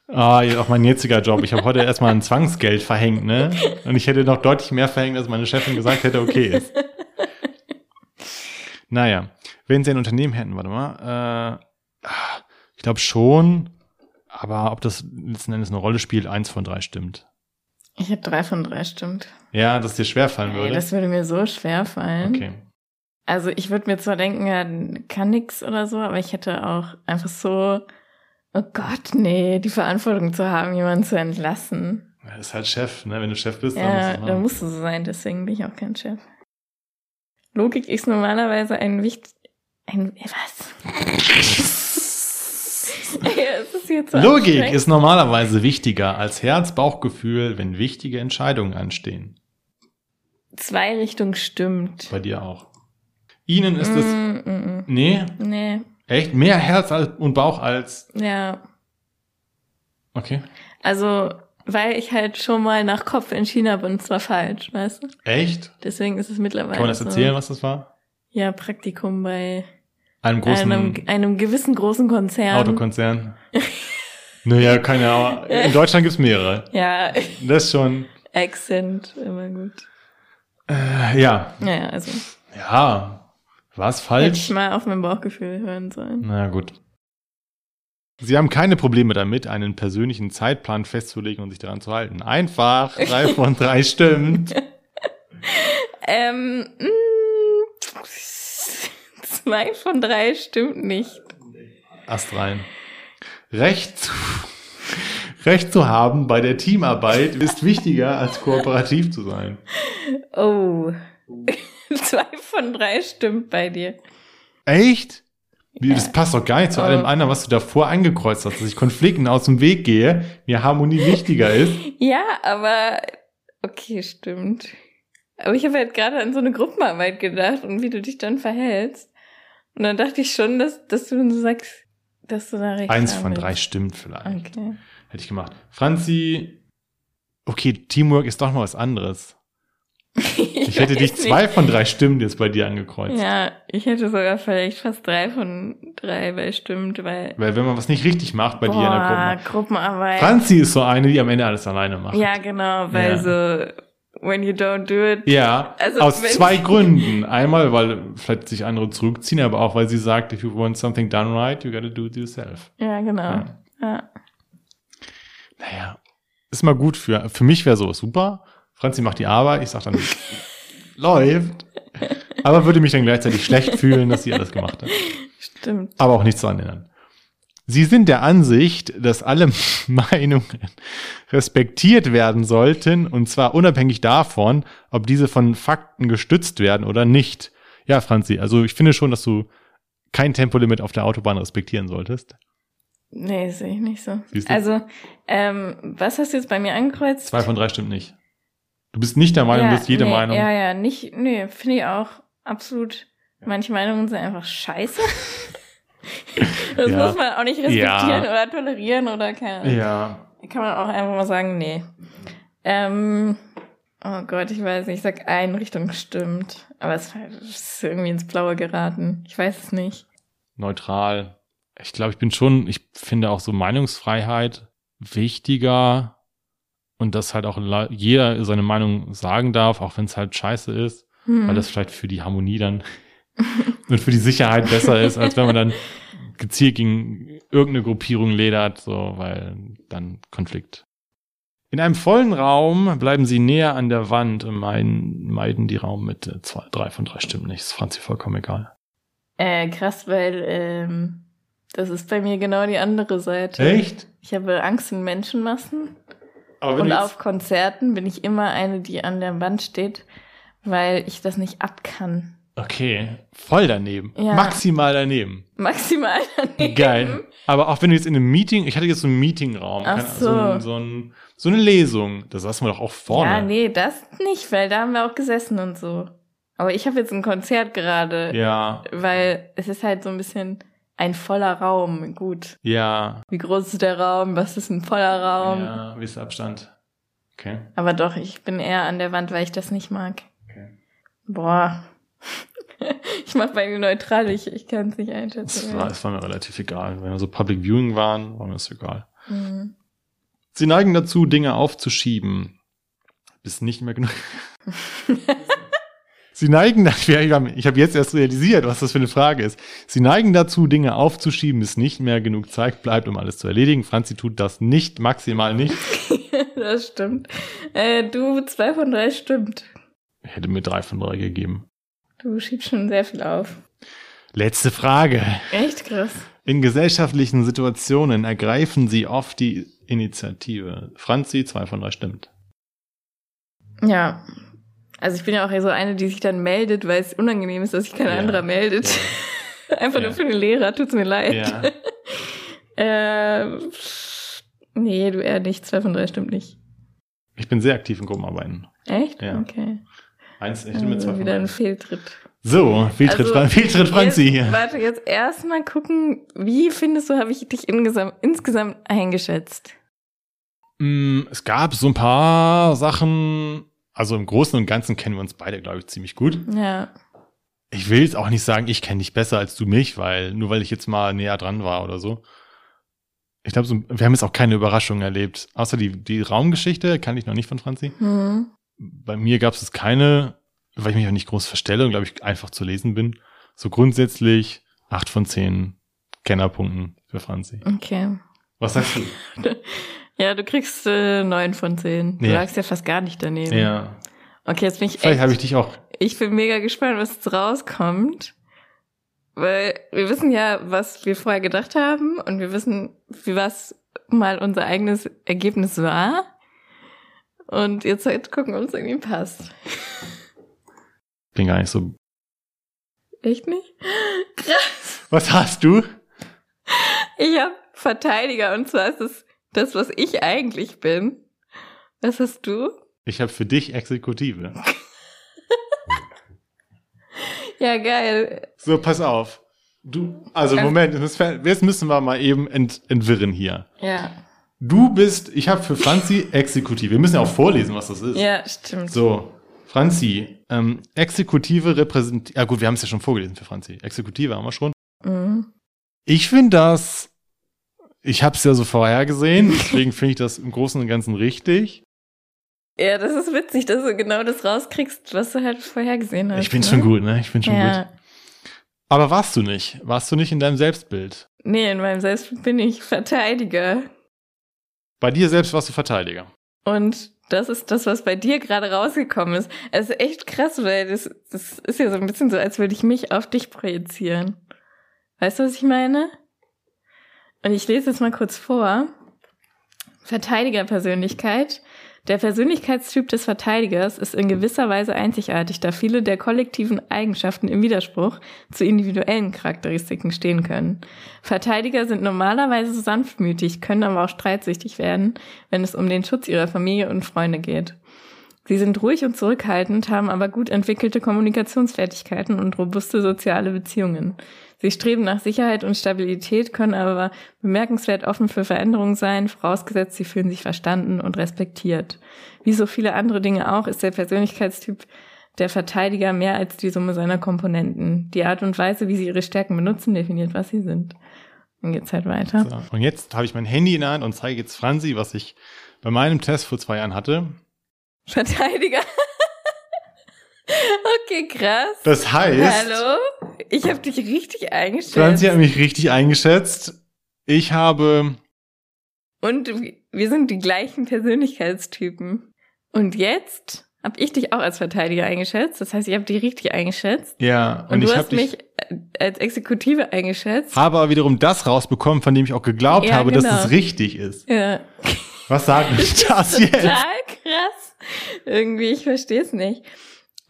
Ah, ja, auch mein jetziger Job. Ich habe heute erstmal ein Zwangsgeld verhängt, ne? Und ich hätte noch deutlich mehr verhängt, als meine Chefin gesagt hätte, okay ist. Naja, wenn sie ein Unternehmen hätten, warte mal, äh, ich glaube schon, aber ob das letzten Endes eine Rolle spielt, eins von drei stimmt.
Ich habe drei von drei, stimmt.
Ja, dass dir schwerfallen
Ey,
würde.
das würde mir so schwer fallen.
okay.
Also ich würde mir zwar denken, ja, kann nix oder so, aber ich hätte auch einfach so, oh Gott, nee, die Verantwortung zu haben, jemanden zu entlassen.
Ja, ist halt Chef, ne? Wenn du Chef bist, dann
Ja,
musst du
da
machen.
musst du so sein, deswegen bin ich auch kein Chef. Logik ist normalerweise ein wichtig, ein, was? ist so
Logik ist normalerweise wichtiger als Herz-Bauchgefühl, wenn wichtige Entscheidungen anstehen.
Zwei Richtungen stimmt.
Bei dir auch. Ihnen ist es,
Mm, mm, mm.
nee,
Nee,
echt, mehr Herz und Bauch als,
ja.
okay.
Also, weil ich halt schon mal nach Kopf entschieden habe und zwar falsch, weißt du?
Echt?
Deswegen ist es mittlerweile.
Kann man das
so.
erzählen, was das war?
Ja, Praktikum bei
Einem großen
einem, einem gewissen großen Konzern.
Autokonzern. naja, keine Ahnung. In Deutschland gibt's mehrere.
Ja,
Das ist schon,
Accent, immer gut.
äh, ja,
Naja, also
ja, war's
hätte
falsch?
ich mal auf mein Bauchgefühl hören sollen.
Na gut. Sie haben keine Probleme damit, einen persönlichen Zeitplan festzulegen und sich daran zu halten. Einfach, drei von drei stimmt.
Ähm, mh, zwei von drei stimmt nicht.
Ast rein. Recht zu, Recht zu haben bei der Teamarbeit ist wichtiger als kooperativ zu sein.
Oh. zwei von drei stimmt bei dir.
Echt? Wie, das passt doch gar nicht zu
Oh.
allem anderen, was du davor angekreuzt hast, dass ich Konflikten aus dem Weg gehe, mir Harmonie wichtiger ist.
Ja, aber okay, stimmt. Aber ich habe halt gerade an so eine Gruppenarbeit gedacht und wie du dich dann verhältst. Und dann dachte ich schon, dass, dass du sagst, dass du da recht
Eins von drei stimmt vielleicht.
Okay.
Hätte ich gemacht. Franzi, okay, Teamwork ist doch mal was anderes. Ich hätte dich
weiß
zwei von drei Stimmen jetzt bei dir angekreuzt.
Nicht. Ja, ich hätte sogar vielleicht fast drei von drei, weil stimmt, weil.
Weil wenn man was nicht richtig macht bei dir in der
Boah,
Gruppe.
Gruppenarbeit.
Franzi ist so eine, die am Ende alles alleine macht.
Ja, genau, weil
Ja.
so, when you don't do it.
Ja,
Also,
aus zwei Gründen. Einmal, weil vielleicht sich andere zurückziehen, aber auch, weil sie sagt, if you want something done right, you gotta do it yourself.
Ja, genau.
Ja.
Ja.
Naja, ist mal gut für, für mich wäre sowas super. Franzi macht die Arbeit, ich sag dann, läuft. Aber würde mich dann gleichzeitig schlecht fühlen, dass sie alles gemacht hat.
Stimmt.
Aber auch nichts daran ändern. Sie sind der Ansicht, dass alle Meinungen respektiert werden sollten, und zwar unabhängig davon, ob diese von Fakten gestützt werden oder nicht. Ja, Franzi, also ich finde schon, dass du kein Tempolimit auf der Autobahn respektieren solltest.
Nee, das sehe ich nicht so. Also, ähm, was hast du jetzt bei mir angekreuzt?
Zwei von drei stimmt nicht. Du bist nicht der Meinung,
ja,
dass jede
nee,
Meinung.
Ja, ja, nicht, nee, finde ich auch absolut. Manche Meinungen sind einfach scheiße. das
Ja.
muss man auch nicht respektieren
Ja.
oder tolerieren oder keine.
Ja,
Kann man auch einfach mal sagen, nee. Ähm, oh Gott, ich weiß nicht, ich sag eine Richtung stimmt. Aber es es ist irgendwie ins Blaue geraten. Ich weiß es nicht.
neutral. Ich glaube, ich bin schon, ich finde auch so Meinungsfreiheit wichtiger und dass halt auch jeder seine Meinung sagen darf, auch wenn es halt scheiße ist, hm. weil das vielleicht für die Harmonie dann und für die Sicherheit besser ist, als wenn man dann gezielt gegen irgendeine Gruppierung ledert, so, weil dann Konflikt. In einem vollen Raum bleiben sie näher an der Wand und meiden, meiden die Raummitte. Zwei, drei von drei stimmen nicht. Das fand sie vollkommen egal.
Äh, krass, weil ähm, das ist bei mir genau die andere Seite.
Echt?
Ich habe Angst in Menschenmassen. und auf Konzerten bin ich immer eine, die an der Wand steht, weil ich das nicht ab kann.
Okay, voll daneben. Ja. Maximal daneben.
Maximal daneben.
Geil. Aber auch wenn du jetzt in einem Meeting, ich hatte jetzt so einen Meetingraum,
Ach so. so,
ein, so, ein, so eine Lesung, da saßen wir doch auch vorne.
Ja, nee, das nicht, weil da haben wir auch gesessen und so. Aber ich habe jetzt ein Konzert gerade.
Ja.
Weil es ist halt so ein bisschen ein voller Raum. Gut.
Ja.
Wie groß ist der Raum? Was ist ein voller Raum?
Ja, wie ist der Abstand? Okay.
Aber doch, ich bin eher an der Wand, weil ich das nicht mag. Okay. Boah. ich mach bei mir neutral, ich, ich kann es nicht einschätzen.
Es war, es war mir relativ egal. Wenn wir so Public Viewing waren, war mir das egal. Mhm. Sie neigen dazu, Dinge aufzuschieben. Bis nicht mehr genug. Sie neigen, ich habe jetzt erst realisiert, was das für eine Frage ist. Sie neigen dazu, Dinge aufzuschieben, bis nicht mehr genug Zeit bleibt, um alles zu erledigen. Franzi tut das nicht, maximal nicht.
das stimmt. Äh, du, zwei von drei stimmt.
Ich hätte mir drei von drei gegeben.
Du schiebst schon sehr viel auf.
Letzte Frage.
Echt krass.
In gesellschaftlichen Situationen ergreifen Sie oft die Initiative. Franzi, zwei von drei stimmt.
Ja. Also ich bin ja auch so eine, die sich dann meldet, weil es unangenehm ist, dass sich kein ja. anderer meldet. Ja. Einfach ja. nur für den Lehrer, tut's mir leid. Ja. äh, nee, du eher nicht. Zwei von drei stimmt nicht.
Ich bin sehr aktiv in Gruppenarbeiten.
Echt? Ja. Okay.
Eins, ich nehme
also zwei wieder ein Fehltritt.
So, Fehltritt, also, Fehltritt Franzi
hier. Warte, jetzt erstmal gucken, wie findest du, habe ich dich insgesamt, insgesamt eingeschätzt?
Mm, es gab so ein paar Sachen, also im Großen und Ganzen kennen wir uns beide, glaube ich, ziemlich gut.
Ja.
Ich will jetzt auch nicht sagen, ich kenne dich besser als du mich, weil nur weil ich jetzt mal näher dran war oder so. Ich glaube, so, wir haben jetzt auch keine Überraschung erlebt. Außer die, die Raumgeschichte kann ich noch nicht von Franzi. Mhm bei mir gab es keine, weil ich mich auch nicht groß verstelle und glaube ich einfach zu lesen bin. So grundsätzlich acht von zehn Kennerpunkten für Franzi.
Okay.
Was sagst du?
ja, du kriegst äh, neun von zehn. Du ja. lagst ja fast gar nicht daneben.
Ja.
Okay, jetzt bin ich
Vielleicht habe ich dich auch.
Ich bin mega gespannt, was jetzt rauskommt. Weil wir wissen ja, was wir vorher gedacht haben und wir wissen, wie was mal unser eigenes Ergebnis war. Und jetzt halt gucken, ob es irgendwie passt.
Bin gar nicht so.
Echt nicht? Krass.
Was hast du?
Ich habe Verteidiger und zwar ist es das, was ich eigentlich bin. Was hast du?
Ich habe für dich Exekutive.
ja, geil.
So, pass auf. Du, also Moment, jetzt müssen wir mal eben ent, entwirren hier.
Ja.
Du bist, ich habe für Franzi Exekutive. Wir müssen ja auch vorlesen, was das ist.
Ja, stimmt.
So, Franzi, ähm, Exekutive repräsentiert. Ja gut, wir haben es ja schon vorgelesen für Franzi. Exekutive haben wir schon. Mhm. Ich finde das, ich habe es ja so vorhergesehen, deswegen finde ich das im Großen und Ganzen richtig.
Ja, das ist witzig, dass du genau das rauskriegst, was du halt vorhergesehen hast.
Ich bin ne? schon gut, ne? Ich bin schon ja. gut. Aber warst du nicht? Warst du nicht in deinem Selbstbild?
Nee, in meinem Selbstbild bin ich Verteidiger.
Bei dir selbst warst du Verteidiger.
Und das ist das, was bei dir gerade rausgekommen ist. Es ist echt krass, weil das, das ist ja so ein bisschen so, als würde ich mich auf dich projizieren. Weißt du, was ich meine? Und ich lese jetzt mal kurz vor. Verteidigerpersönlichkeit der Persönlichkeitstyp des Verteidigers ist in gewisser Weise einzigartig, da viele der kollektiven Eigenschaften im Widerspruch zu individuellen Charakteristiken stehen können. Verteidiger sind normalerweise sanftmütig, können aber auch streitsüchtig werden, wenn es um den Schutz ihrer Familie und Freunde geht. Sie sind ruhig und zurückhaltend, haben aber gut entwickelte Kommunikationsfertigkeiten und robuste soziale Beziehungen. Sie streben nach Sicherheit und Stabilität, können aber bemerkenswert offen für Veränderungen sein, vorausgesetzt sie fühlen sich verstanden und respektiert. Wie so viele andere Dinge auch, ist der Persönlichkeitstyp der Verteidiger mehr als die Summe seiner Komponenten. Die Art und Weise, wie sie ihre Stärken benutzen, definiert, was sie sind. Dann geht's halt weiter.
So. Und jetzt habe ich mein Handy in der Hand und zeige jetzt Franzi, was ich bei meinem Test vor zwei Jahren hatte.
Verteidiger. okay, krass.
Das heißt.
Hallo? Ich habe dich richtig eingeschätzt.
Franzi hat mich richtig eingeschätzt. Ich habe.
Und wir sind die gleichen Persönlichkeitstypen. Und jetzt habe ich dich auch als Verteidiger eingeschätzt. Das heißt, ich habe dich richtig eingeschätzt.
Ja.
Und,
Und,
du
ich habe
hast mich als Exekutive eingeschätzt.
habe aber wiederum das rausbekommen, von dem ich auch geglaubt
Ja,
habe, dass
genau.
es richtig ist.
Ja.
Was sagt mich das
Total
jetzt?
krass. Irgendwie, ich verstehe es nicht.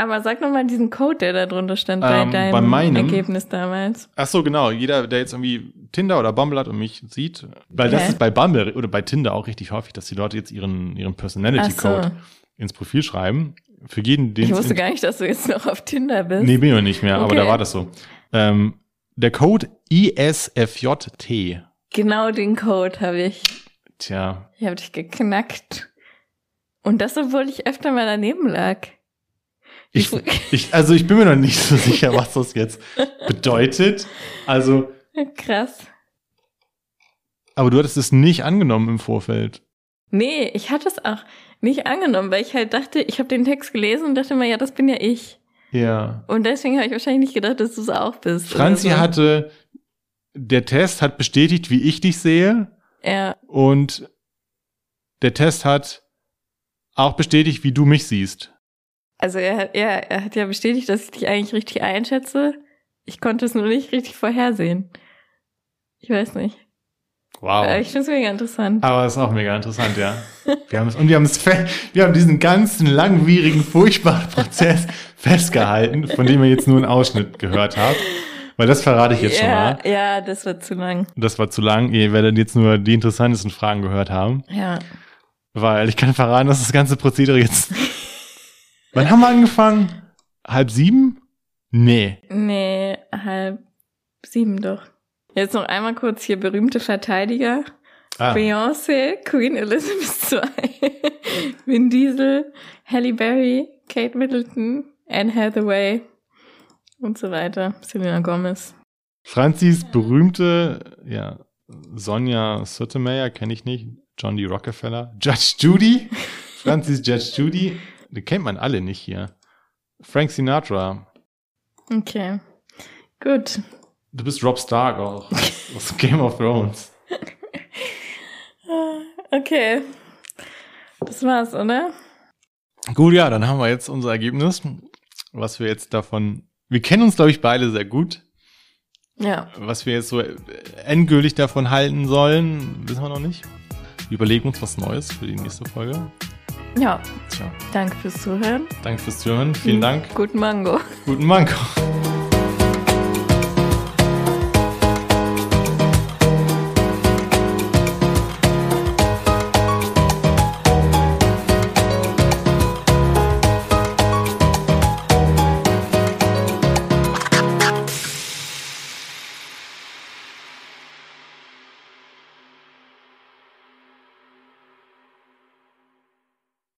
Aber sag noch mal diesen Code, der da drunter stand bei
Ähm,
deinem
bei meinem?
Ergebnis damals.
Ach so, genau. Jeder, der jetzt irgendwie Tinder oder Bumble hat und mich sieht, weil das
Hä?
ist bei Bumble oder bei Tinder auch richtig häufig, dass die Leute jetzt ihren, ihren Personality
Ach so.
Code ins Profil schreiben. Für jeden, den
Ich wusste gar nicht, dass du jetzt noch auf Tinder bist.
Nee, bin ich noch nicht mehr, aber
Okay.
da war das so. Ähm, der Code ISFJT.
Genau den Code habe ich.
Tja,
Ich habe dich geknackt. Und das, obwohl ich öfter mal daneben lag.
Ich,
Ich-
also ich bin mir noch nicht so sicher, was das jetzt bedeutet. Also,
Krass.
aber du hattest es nicht angenommen im Vorfeld.
Nee, ich hatte es auch nicht angenommen, weil ich halt dachte, ich habe den Text gelesen und dachte mir, ja, das bin ja ich.
Ja.
Und deswegen habe ich wahrscheinlich nicht gedacht, dass du es auch bist.
Franzi
so.
hatte, der Test hat bestätigt, wie ich dich sehe.
Ja,
Und der Test hat auch bestätigt, wie du mich siehst.
Also er hat, ja, er hat ja bestätigt, dass ich dich eigentlich richtig einschätze. Ich konnte es nur nicht richtig vorhersehen. Ich weiß nicht.
Wow.
Aber ich finde es mega interessant.
Aber ist auch mega interessant, ja. Wir haben es, und wir haben es, wir haben diesen ganzen langwierigen, furchtbaren Prozess festgehalten, von dem ihr jetzt nur einen Ausschnitt gehört habt. Weil das verrate ich jetzt schon
ja,
mal.
ja, das wird zu lang.
Das war zu lang. Ihr werdet jetzt nur die interessantesten Fragen gehört haben.
Ja.
Weil ich kann verraten, dass das ganze Prozedere jetzt. Wann haben wir angefangen? Halb sieben? Nee.
Nee, halb sieben doch. Jetzt noch einmal kurz hier berühmte Verteidiger.
Ah,
Beyoncé, Queen Elizabeth II, Vin Diesel, Halle Berry, Kate Middleton, Anne Hathaway und so weiter. Selena Gomez.
Franzis berühmte, ja, Sonja Sotomayor kenne ich nicht. John D. Rockefeller. Judge Judy. Franzis Judge Judy. Die kennt man alle nicht hier. Frank Sinatra.
Okay. Gut.
Du bist Rob Stark auch. aus Game of Thrones.
Okay. Das war's, oder?
Gut, ja, dann haben wir jetzt unser Ergebnis. Was wir jetzt davon. Wir kennen uns, glaube ich, beide sehr gut.
Ja.
Was wir jetzt so endgültig davon halten sollen, wissen wir noch nicht. Wir überlegen uns was Neues für die nächste Folge.
Ja.
Tja,
Danke fürs Zuhören.
danke fürs Zuhören. Vielen Dank.
Guten Mango.
Guten Manko.